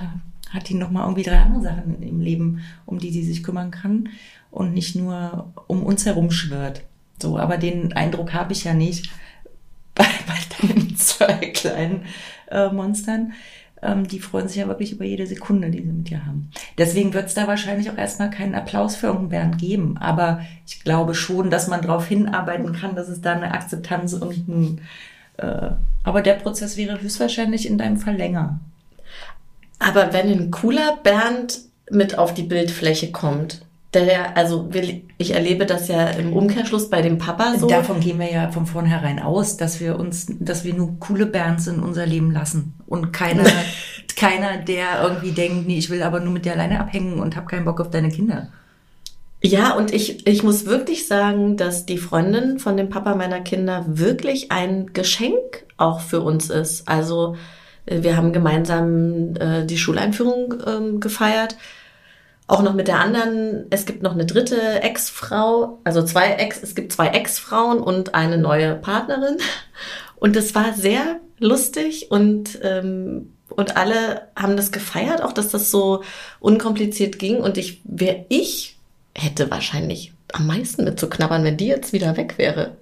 hat die noch mal irgendwie drei andere Sachen im Leben, um die sie sich kümmern kann und nicht nur um uns herum schwirrt. So, aber den Eindruck habe ich ja nicht bei, bei deinen zwei kleinen äh, Monstern. Ähm, die freuen sich ja wirklich über jede Sekunde, die sie mit dir haben. Deswegen wird es da wahrscheinlich auch erstmal keinen Applaus für irgendeinen Bernd geben. Aber ich glaube schon, dass man darauf hinarbeiten kann, dass es da eine Akzeptanz und ein äh, aber der Prozess wäre höchstwahrscheinlich in deinem Fall länger. Aber wenn ein cooler Bernd mit auf die Bildfläche kommt, der, also ich erlebe das ja im Umkehrschluss bei dem Papa so. Davon gehen wir ja von vornherein aus, dass wir uns, dass wir nur coole Bernds in unser Leben lassen und keiner, keiner, der irgendwie denkt, nee, ich will aber nur mit dir alleine abhängen und habe keinen Bock auf deine Kinder. Ja, und ich, ich muss wirklich sagen, dass die Freundin von dem Papa meiner Kinder wirklich ein Geschenk auch für uns ist. Also wir haben gemeinsam äh, die Schuleinführung ähm, gefeiert auch noch mit der anderen, es gibt noch eine dritte Ex-Frau, also zwei Ex, es gibt zwei Ex-Frauen und eine neue Partnerin. Und es war sehr lustig und, ähm, und alle haben das gefeiert, auch dass das so unkompliziert ging. Und ich, wer ich hätte wahrscheinlich am meisten mit zu knabbern, wenn die jetzt wieder weg wäre.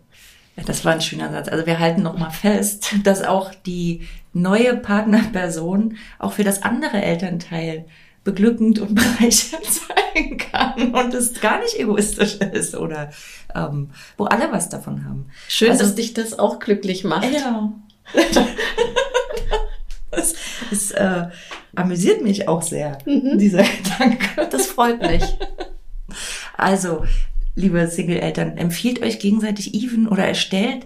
Ja, das war ein schöner Satz. Also wir halten noch mal fest, dass auch die neue Partnerperson auch für das andere Elternteil beglückend und bereichernd sein kann und es gar nicht egoistisch ist oder ähm, wo alle was davon haben. Schön, also, dass dich das auch glücklich macht. Ja. das, das äh, amüsiert mich auch sehr, mhm. dieser Gedanke. Das freut mich. Also, liebe Single-Eltern, empfiehlt euch gegenseitig even oder erstellt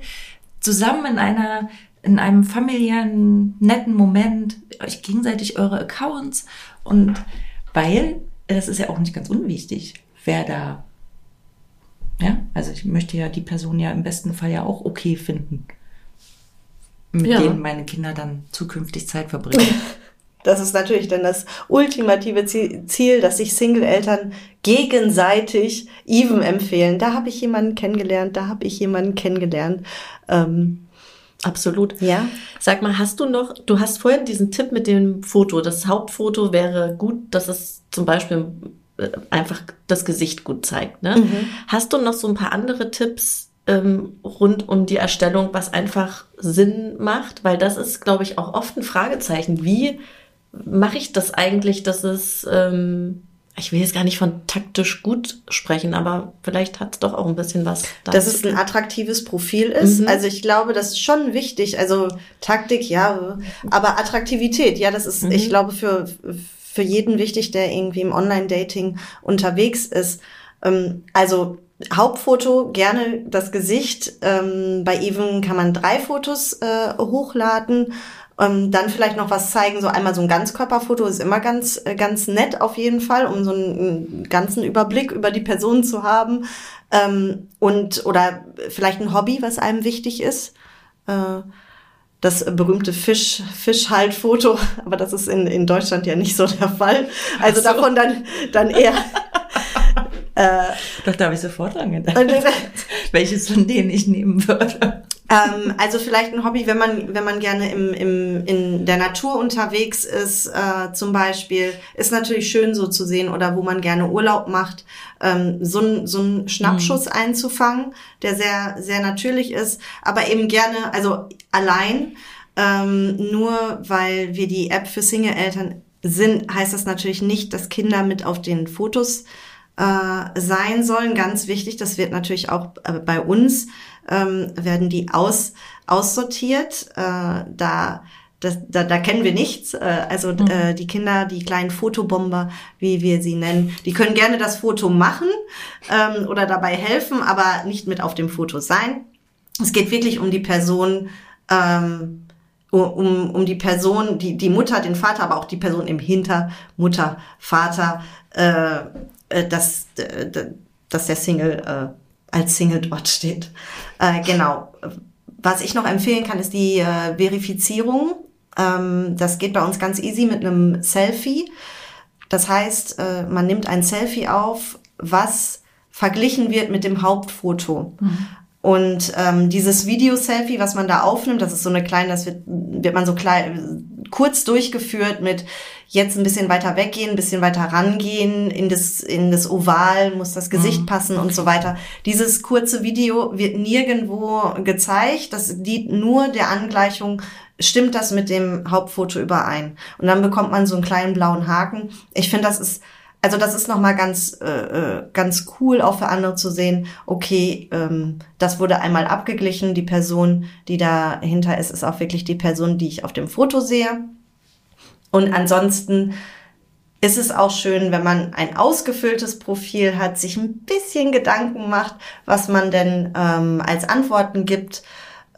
zusammen in einer in einem familiären, netten Moment euch gegenseitig eure Accounts und weil, das ist ja auch nicht ganz unwichtig, wer da, ja, also ich möchte ja die Person ja im besten Fall ja auch okay finden, mit ja. denen meine Kinder dann zukünftig Zeit verbringen. Das ist natürlich dann das ultimative Ziel, dass sich Single-Eltern gegenseitig even empfehlen. Da habe ich jemanden kennengelernt, da habe ich jemanden kennengelernt. Ähm, Absolut. Ja. Sag mal, hast du noch, du hast vorhin diesen Tipp mit dem Foto. Das Hauptfoto wäre gut, dass es zum Beispiel äh, einfach das Gesicht gut zeigt. Ne? Mhm. Hast du noch so ein paar andere Tipps ähm, rund um die Erstellung, was einfach Sinn macht? Weil das ist, glaube ich, auch oft ein Fragezeichen. Wie mache ich das eigentlich, dass es ähm, ich will jetzt gar nicht von taktisch gut sprechen, aber vielleicht hat es doch auch ein bisschen was. Dass es ein attraktives Profil ist. Mhm. Also ich glaube, das ist schon wichtig. Also Taktik, ja, aber Attraktivität, ja, das ist, mhm. ich glaube, für, für jeden wichtig, der irgendwie im Online-Dating unterwegs ist. Ähm, also Hauptfoto gerne das Gesicht. Ähm, bei Even kann man drei Fotos äh, hochladen. Ähm, dann vielleicht noch was zeigen, so einmal so ein Ganzkörperfoto ist immer ganz, äh, ganz nett auf jeden Fall, um so einen, einen ganzen Überblick über die Person zu haben. Ähm, und, oder vielleicht ein Hobby, was einem wichtig ist. Äh, das berühmte Fisch, Fischhaltfoto, aber das ist in, in Deutschland ja nicht so der Fall. Also so. davon dann, dann eher. äh, Doch, da habe ich sofort dran gedacht. Welches von denen ich nehmen würde. Ähm, also vielleicht ein Hobby, wenn man, wenn man gerne im, im, in der Natur unterwegs ist, äh, zum Beispiel, ist natürlich schön so zu sehen oder wo man gerne Urlaub macht, ähm, so, ein, so einen Schnappschuss mhm. einzufangen, der sehr, sehr natürlich ist, aber eben gerne, also allein, ähm, nur weil wir die App für Single-Eltern sind, heißt das natürlich nicht, dass Kinder mit auf den Fotos äh, sein sollen. Ganz wichtig, das wird natürlich auch äh, bei uns ähm, werden die aus, aussortiert. Äh, da, das, da, da kennen wir nichts. Äh, also mhm. äh, die Kinder, die kleinen Fotobomber, wie wir sie nennen, die können gerne das Foto machen ähm, oder dabei helfen, aber nicht mit auf dem Foto sein. Es geht wirklich um die Person, ähm, um, um die Person, die, die Mutter, den Vater, aber auch die Person im Hinter, Mutter, Vater, äh, äh, dass, äh, dass der Single äh, als Single dort steht. Äh, genau. Was ich noch empfehlen kann, ist die äh, Verifizierung. Ähm, das geht bei uns ganz easy mit einem Selfie. Das heißt, äh, man nimmt ein Selfie auf, was verglichen wird mit dem Hauptfoto. Mhm. Und ähm, dieses Video-Selfie, was man da aufnimmt, das ist so eine kleine, das wird, wird man so klein, kurz durchgeführt mit jetzt ein bisschen weiter weggehen, ein bisschen weiter rangehen, in das, in das Oval muss das Gesicht mhm. passen und so weiter. Dieses kurze Video wird nirgendwo gezeigt. Das dient nur der Angleichung, stimmt das mit dem Hauptfoto überein. Und dann bekommt man so einen kleinen blauen Haken. Ich finde, das ist also das ist nochmal ganz, äh, äh, ganz cool, auch für andere zu sehen, okay, ähm, das wurde einmal abgeglichen, die Person, die dahinter ist, ist auch wirklich die Person, die ich auf dem Foto sehe. Und ansonsten ist es auch schön, wenn man ein ausgefülltes Profil hat, sich ein bisschen Gedanken macht, was man denn ähm, als Antworten gibt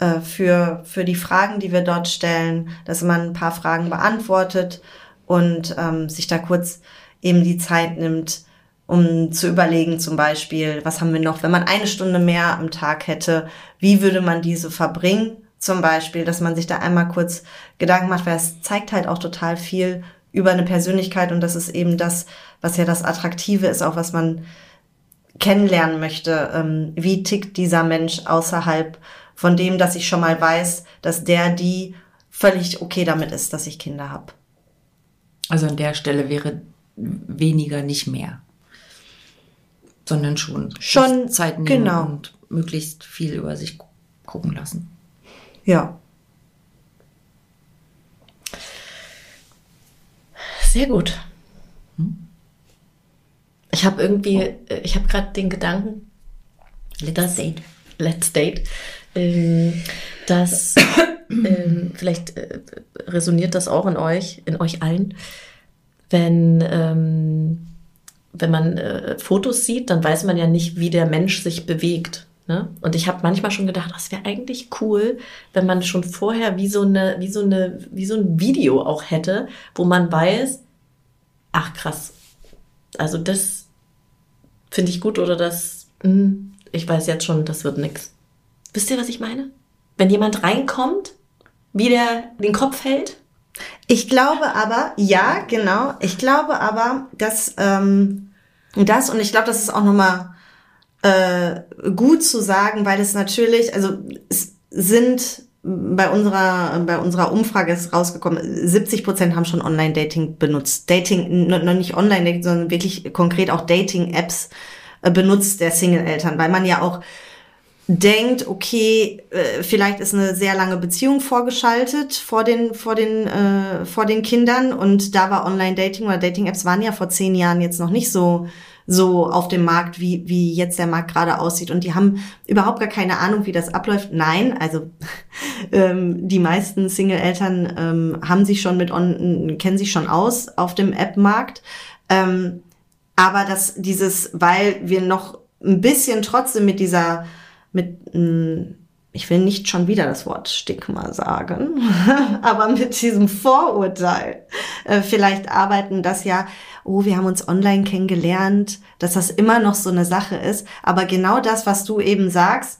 äh, für, für die Fragen, die wir dort stellen, dass man ein paar Fragen beantwortet und ähm, sich da kurz eben die Zeit nimmt, um zu überlegen, zum Beispiel, was haben wir noch, wenn man eine Stunde mehr am Tag hätte, wie würde man diese verbringen? Zum Beispiel, dass man sich da einmal kurz Gedanken macht, weil es zeigt halt auch total viel über eine Persönlichkeit und das ist eben das, was ja das Attraktive ist, auch was man kennenlernen möchte. Ähm, wie tickt dieser Mensch außerhalb von dem, dass ich schon mal weiß, dass der die völlig okay damit ist, dass ich Kinder habe. Also an der Stelle wäre weniger nicht mehr, sondern schon schon Zeit nehmen genau. und möglichst viel über sich gucken lassen. Ja. Sehr gut. Ich habe irgendwie, ich habe gerade den Gedanken, Let's date. Let's Date, ähm, dass ähm, vielleicht äh, resoniert das auch in euch, in euch allen, wenn ähm, wenn man äh, Fotos sieht, dann weiß man ja nicht, wie der Mensch sich bewegt. Ne? Und ich habe manchmal schon gedacht, das wäre eigentlich cool, wenn man schon vorher wie so eine, wie so eine, wie so ein Video auch hätte, wo man weiß, ach krass, also das finde ich gut oder das, hm, ich weiß jetzt schon, das wird nix. Wisst ihr, was ich meine? Wenn jemand reinkommt, wie der den Kopf hält? Ich glaube aber, ja, genau. Ich glaube aber, dass ähm, das und ich glaube, das ist auch nochmal äh, gut zu sagen, weil es natürlich, also es sind bei unserer bei unserer Umfrage ist rausgekommen, 70 Prozent haben schon Online-Dating benutzt. Dating, noch nicht Online-Dating, sondern wirklich konkret auch Dating-Apps äh, benutzt der Single-Eltern, weil man ja auch denkt, okay, äh, vielleicht ist eine sehr lange Beziehung vorgeschaltet vor den vor den äh, vor den Kindern und da war Online-Dating oder Dating-Apps waren ja vor zehn Jahren jetzt noch nicht so so auf dem Markt, wie, wie jetzt der Markt gerade aussieht. Und die haben überhaupt gar keine Ahnung, wie das abläuft. Nein, also ähm, die meisten Single-Eltern ähm, haben sich schon mit on, kennen sich schon aus auf dem App-Markt. Ähm, aber dass dieses, weil wir noch ein bisschen trotzdem mit dieser, mit, mh, ich will nicht schon wieder das Wort Stigma sagen, aber mit diesem Vorurteil äh, vielleicht arbeiten, dass ja, oh, wir haben uns online kennengelernt, dass das immer noch so eine Sache ist. Aber genau das, was du eben sagst,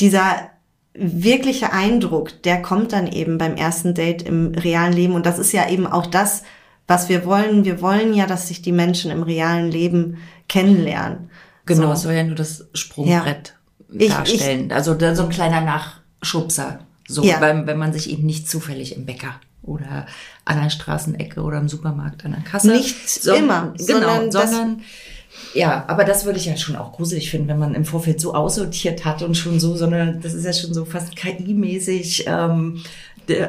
dieser wirkliche Eindruck, der kommt dann eben beim ersten Date im realen Leben. Und das ist ja eben auch das, was wir wollen. Wir wollen ja, dass sich die Menschen im realen Leben kennenlernen. Genau, es soll ja nur das Sprungbrett Ich- darstellen. also da so ein kleiner Nachschubser. So, Ja. wenn, wenn man sich eben nicht zufällig im Bäcker oder an der Straßenecke oder im Supermarkt an der Kasse. Nicht immer, Genau, sondern sondern, ja, aber das würde ich ja schon auch gruselig finden, wenn man im Vorfeld so aussortiert hat und schon so, sondern das ist ja schon so fast KI-mäßig, ähm,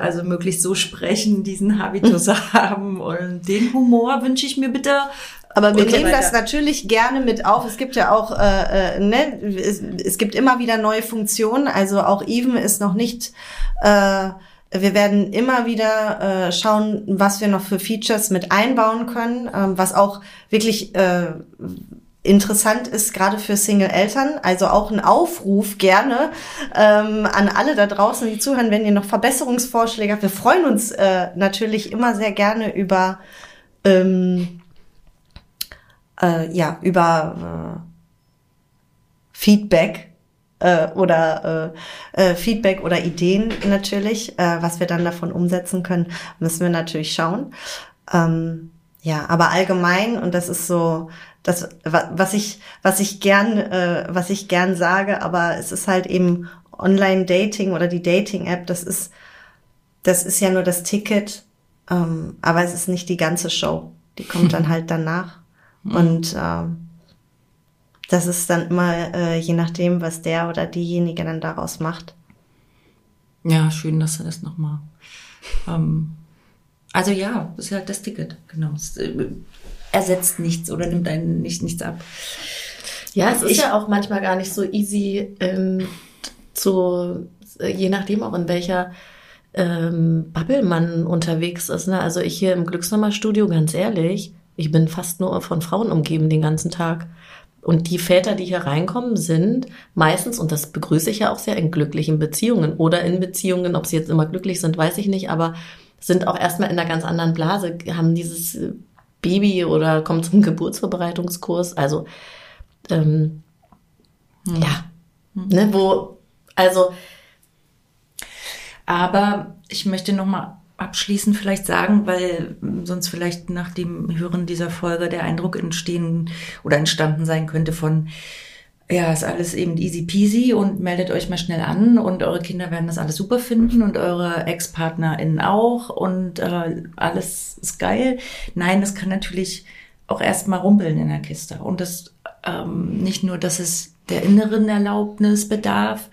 also möglichst so sprechen, diesen Habitus haben und den Humor wünsche ich mir bitte. Aber wir nehmen das natürlich gerne mit auf. Es gibt ja auch, äh, äh, ne, es, es gibt immer wieder neue Funktionen. Also auch Even ist noch nicht. Äh, wir werden immer wieder äh, schauen, was wir noch für Features mit einbauen können, ähm, was auch wirklich äh, interessant ist, gerade für Single-Eltern. Also auch ein Aufruf gerne ähm, an alle da draußen, die zuhören, wenn ihr noch Verbesserungsvorschläge habt. Wir freuen uns äh, natürlich immer sehr gerne über ähm, äh, ja, über äh, Feedback äh, oder äh, äh, Feedback oder Ideen natürlich, äh, was wir dann davon umsetzen können, müssen wir natürlich schauen. Ähm, ja, aber allgemein und das ist so das wa- was ich was ich gern äh, was ich gern sage, aber es ist halt eben Online Dating oder die Dating App, das ist das ist ja nur das Ticket, ähm, aber es ist nicht die ganze Show. Die kommt dann halt danach. Und ähm, das ist dann immer äh, je nachdem, was der oder diejenige dann daraus macht. Ja, schön, dass du das nochmal. Ähm, also ja, das ist ja das Ticket, genau. Es äh, ersetzt nichts oder nimmt einen nicht nichts ab. Ja, es ist Ich- ja auch manchmal gar nicht so easy, ähm, zu, je nachdem auch in welcher ähm, Bubble man unterwegs ist. Ne? Also ich hier im Glücksnummer-Studio, ganz ehrlich, ich bin fast nur von Frauen umgeben den ganzen Tag. Und die Väter, die hier reinkommen, sind meistens, und das begrüße ich ja auch sehr, in glücklichen Beziehungen oder in Beziehungen, ob sie jetzt immer glücklich sind, weiß ich nicht, aber sind auch erstmal in einer ganz anderen Blase, haben dieses äh, Baby oder kommen zum Geburtsvorbereitungskurs. Also ähm, ja, ne, wo, also Aber ich möchte nochmal abschließend vielleicht sagen, weil sonst vielleicht nach dem Hören dieser Folge der Eindruck entstehen oder entstanden sein könnte von, ja, ist alles eben easy peasy und meldet euch mal schnell an und eure Kinder werden das alles super finden und eure Ex-PartnerInnen auch und äh, alles ist geil. Nein, das kann natürlich auch erstmal rumpeln in der Kiste und das ähm, nicht nur, dass es der inneren Erlaubnis bedarf,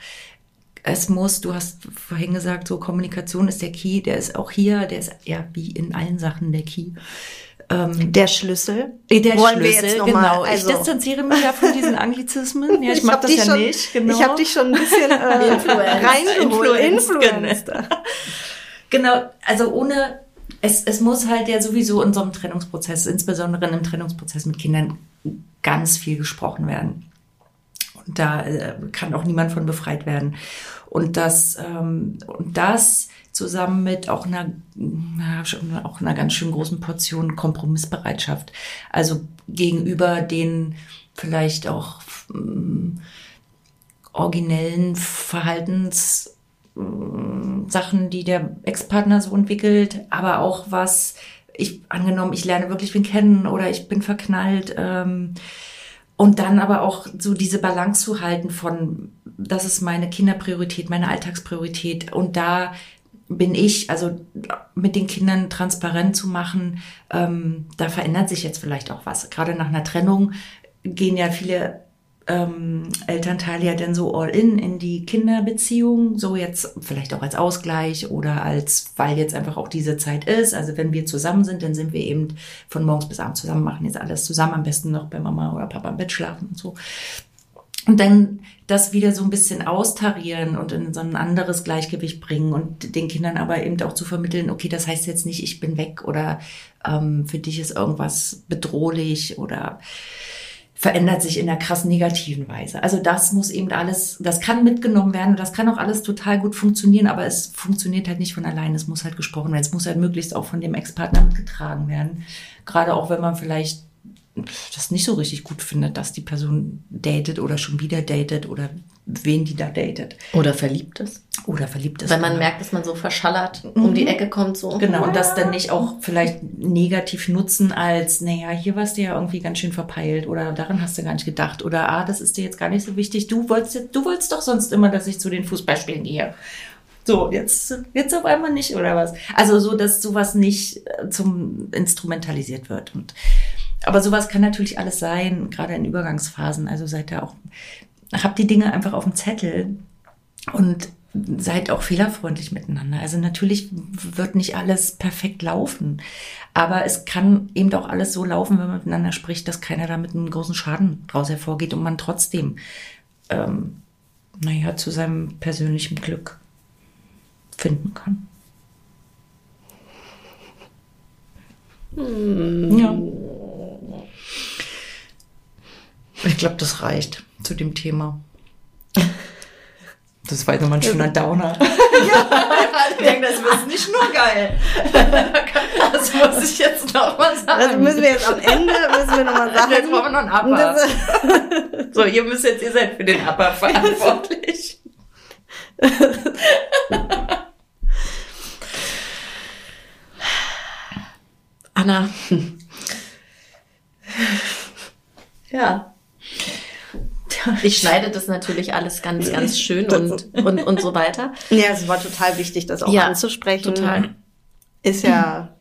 es muss, du hast vorhin gesagt, so Kommunikation ist der Key, der ist auch hier, der ist ja wie in allen Sachen der Key. Ähm, der Schlüssel. Äh, der Wollen Schlüssel, genau. Also. Ich distanziere mich ja von diesen Anglizismen. Ja, ich, ich mag das ja schon, nicht. Genau. Ich habe dich schon ein bisschen äh, reingeholt. Influenced. genau, also ohne, es, es muss halt ja sowieso in so einem Trennungsprozess, insbesondere in einem Trennungsprozess mit Kindern, ganz viel gesprochen werden. Da äh, kann auch niemand von befreit werden. Und das, ähm, und das zusammen mit auch einer, auch einer ganz schön großen Portion Kompromissbereitschaft. Also gegenüber den vielleicht auch ähm, originellen Verhaltens ähm, Sachen, die der Ex-Partner so entwickelt, aber auch was ich angenommen, ich lerne wirklich wen kennen oder ich bin verknallt. Ähm, und dann aber auch so diese Balance zu halten von, das ist meine Kinderpriorität, meine Alltagspriorität. Und da bin ich, also mit den Kindern transparent zu machen, ähm, da verändert sich jetzt vielleicht auch was. Gerade nach einer Trennung gehen ja viele ähm, Elternteile ja dann so all in in die Kinderbeziehung, so jetzt vielleicht auch als Ausgleich oder als, weil jetzt einfach auch diese Zeit ist. Also wenn wir zusammen sind, dann sind wir eben von morgens bis abends zusammen, machen jetzt alles zusammen, am besten noch bei Mama oder Papa im Bett schlafen und so. Und dann das wieder so ein bisschen austarieren und in so ein anderes Gleichgewicht bringen und den Kindern aber eben auch zu vermitteln, okay, das heißt jetzt nicht, ich bin weg oder ähm, für dich ist irgendwas bedrohlich oder verändert sich in einer krass negativen Weise. Also das muss eben alles, das kann mitgenommen werden und das kann auch alles total gut funktionieren, aber es funktioniert halt nicht von allein. Es muss halt gesprochen werden. Es muss halt möglichst auch von dem Ex-Partner mitgetragen werden. Gerade auch wenn man vielleicht das nicht so richtig gut findet, dass die Person datet oder schon wieder datet oder wen die da datet. Oder verliebt ist. Oder verliebt ist. Weil man genau. merkt, dass man so verschallert mhm. um die Ecke kommt so. Genau, und das dann nicht auch vielleicht negativ nutzen als, naja, hier warst du ja irgendwie ganz schön verpeilt oder daran hast du gar nicht gedacht oder ah, das ist dir jetzt gar nicht so wichtig. Du wolltest, du wolltest doch sonst immer, dass ich zu den Fußballspielen gehe. So, jetzt, jetzt auf einmal nicht oder was? Also so, dass sowas nicht äh, zum instrumentalisiert wird und aber sowas kann natürlich alles sein, gerade in Übergangsphasen. Also seid da auch, habt die Dinge einfach auf dem Zettel und seid auch fehlerfreundlich miteinander. Also natürlich wird nicht alles perfekt laufen, aber es kann eben auch alles so laufen, wenn man miteinander spricht, dass keiner damit einen großen Schaden draus hervorgeht und man trotzdem, ähm, naja, zu seinem persönlichen Glück finden kann. Hm. Ja. Ich glaube, das reicht zu dem Thema. Das war jetzt nochmal ein schöner Downer. ja, ich denke, das wird nicht nur geil. Das muss ich jetzt nochmal sagen. Das müssen wir jetzt am Ende, müssen wir nochmal sagen. Jetzt brauchen wir noch einen Upper. so, ihr müsst jetzt, ihr seid für den Upper verantwortlich. Anna. Ja. Ich schneide das natürlich alles ganz, ganz schön und, und, und so weiter. Ja, es war total wichtig, das auch ja, anzusprechen. Total. Ist ja,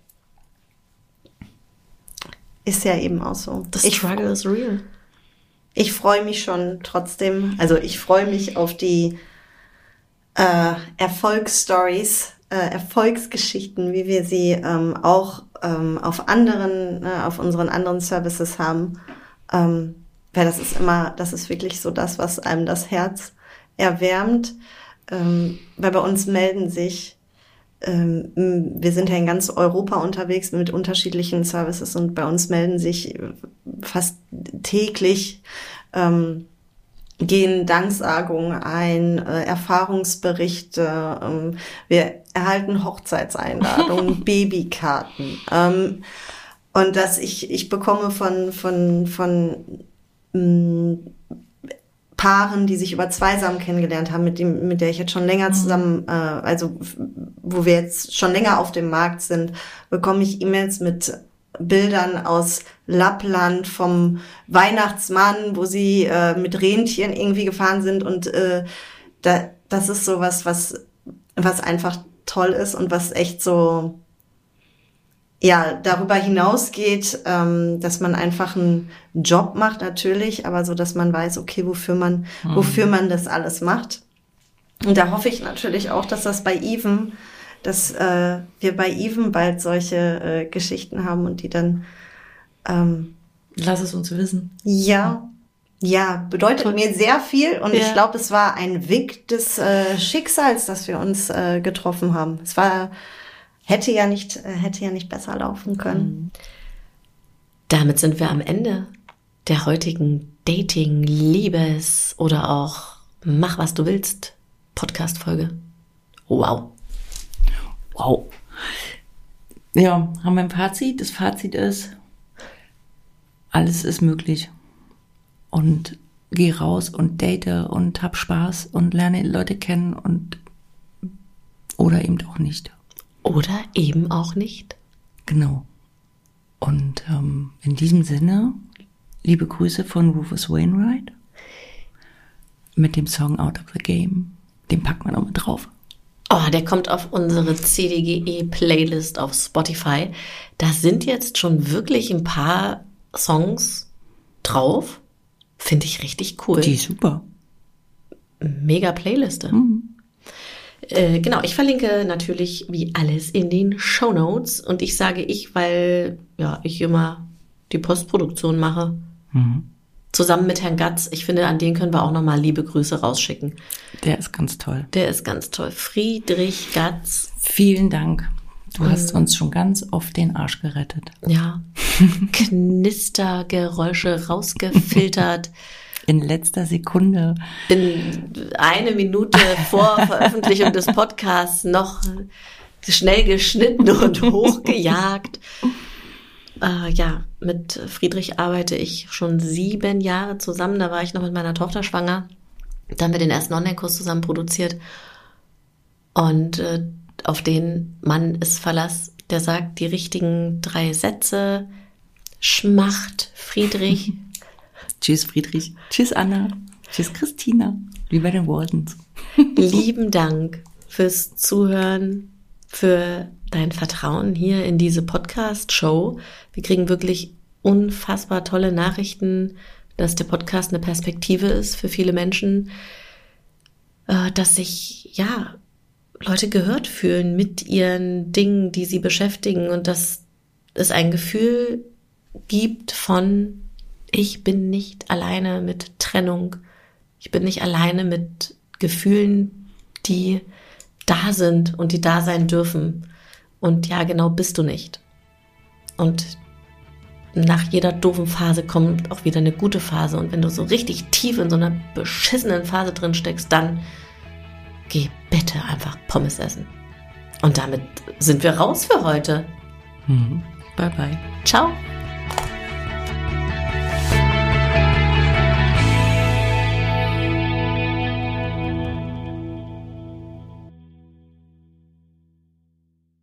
ist ja eben auch so. The struggle is real. Ich freue mich schon trotzdem, also ich freue mich auf die äh, Erfolgsstories, äh, Erfolgsgeschichten, wie wir sie ähm, auch ähm, auf anderen, äh, auf unseren anderen Services haben. Ähm, weil das ist immer, das ist wirklich so das, was einem das Herz erwärmt. Ähm, weil bei uns melden sich, ähm, wir sind ja in ganz Europa unterwegs mit unterschiedlichen Services und bei uns melden sich fast täglich ähm, gehen Danksagungen ein, äh, Erfahrungsberichte, ähm, wir erhalten Hochzeitseinladungen, Babykarten. Ähm, und dass ich, ich bekomme von, von, von mh, mm, Paaren, die sich über Zweisam kennengelernt haben, mit dem, mit der ich jetzt schon länger Mhm. zusammen, äh, also wo wir jetzt schon länger auf dem Markt sind, bekomme ich E-Mails mit Bildern aus Lappland vom Weihnachtsmann, wo sie äh, mit Rentieren irgendwie gefahren sind und äh, da, das ist sowas, was was einfach toll ist und was echt so ja darüber hinausgeht, ähm, dass man einfach einen Job macht natürlich, aber so, dass man weiß, okay, wofür man wofür man das alles macht. Und da hoffe ich natürlich auch, dass das bei Even, dass äh, wir bei Even bald solche äh, Geschichten haben und die dann ähm, Lass es uns wissen. ja, ja, bedeutet mir sehr viel und Ja. ich glaube, es war ein Weg des äh, Schicksals, dass wir uns äh, getroffen haben. Es war hätte ja nicht äh, hätte ja nicht besser laufen können. Damit sind wir am Ende der heutigen Dating, Liebes oder auch Mach was du willst Podcast-Folge. Wow. Wow. Ja, haben wir ein Fazit? Das Fazit ist, alles ist möglich. Und geh raus und date und hab Spaß und lerne Leute kennen und oder eben auch nicht. Oder eben auch nicht. Genau. Und ähm, in diesem Sinne, liebe Grüße von Rufus Wainwright mit dem Song Out of the Game. Den packt man auch mit drauf. Oh, der kommt auf unsere CDGE-Playlist auf Spotify. Da sind jetzt schon wirklich ein paar Songs drauf. Finde ich richtig cool. Die ist super. Mega Playliste. Äh, genau, ich verlinke natürlich wie alles in den Show Notes und ich sage ich, weil ja ich immer die Postproduktion mache. Zusammen mit Herrn Gatz. Ich finde, an den können wir auch nochmal liebe Grüße rausschicken. Der ist ganz toll. Der ist ganz toll. Friedrich Gatz. Vielen Dank. Du hast uns schon ganz oft den Arsch gerettet. Ja. Knistergeräusche rausgefiltert. In letzter Sekunde. Bin eine Minute vor Veröffentlichung des Podcasts noch schnell geschnitten und hochgejagt. Äh, ja, mit Friedrich arbeite ich schon sieben Jahre zusammen. Da war ich noch mit meiner Tochter schwanger. Da haben wir den ersten Online-Kurs zusammen produziert. Und äh, auf den Mann ist Verlass, der sagt die richtigen drei Sätze. Schmacht, Friedrich. Tschüss Friedrich. Tschüss Anna. Tschüss Christina. Wie bei den Waldens. Lieben Dank fürs Zuhören, für dein Vertrauen hier in diese Podcast-Show. Wir kriegen wirklich unfassbar tolle Nachrichten, dass der Podcast eine Perspektive ist für viele Menschen, äh, dass sich, ja, Leute gehört fühlen mit ihren Dingen, die sie beschäftigen und dass es ein Gefühl gibt von, ich bin nicht alleine mit Trennung, ich bin nicht alleine mit Gefühlen, die da sind und die da sein dürfen. Und ja, genau bist du nicht. Und nach jeder doofen Phase kommt auch wieder eine gute Phase. Und wenn du so richtig tief in so einer beschissenen Phase drin steckst, dann geh bitte einfach Pommes essen. Und damit sind wir raus für heute. Mhm. Bye bye. Ciao.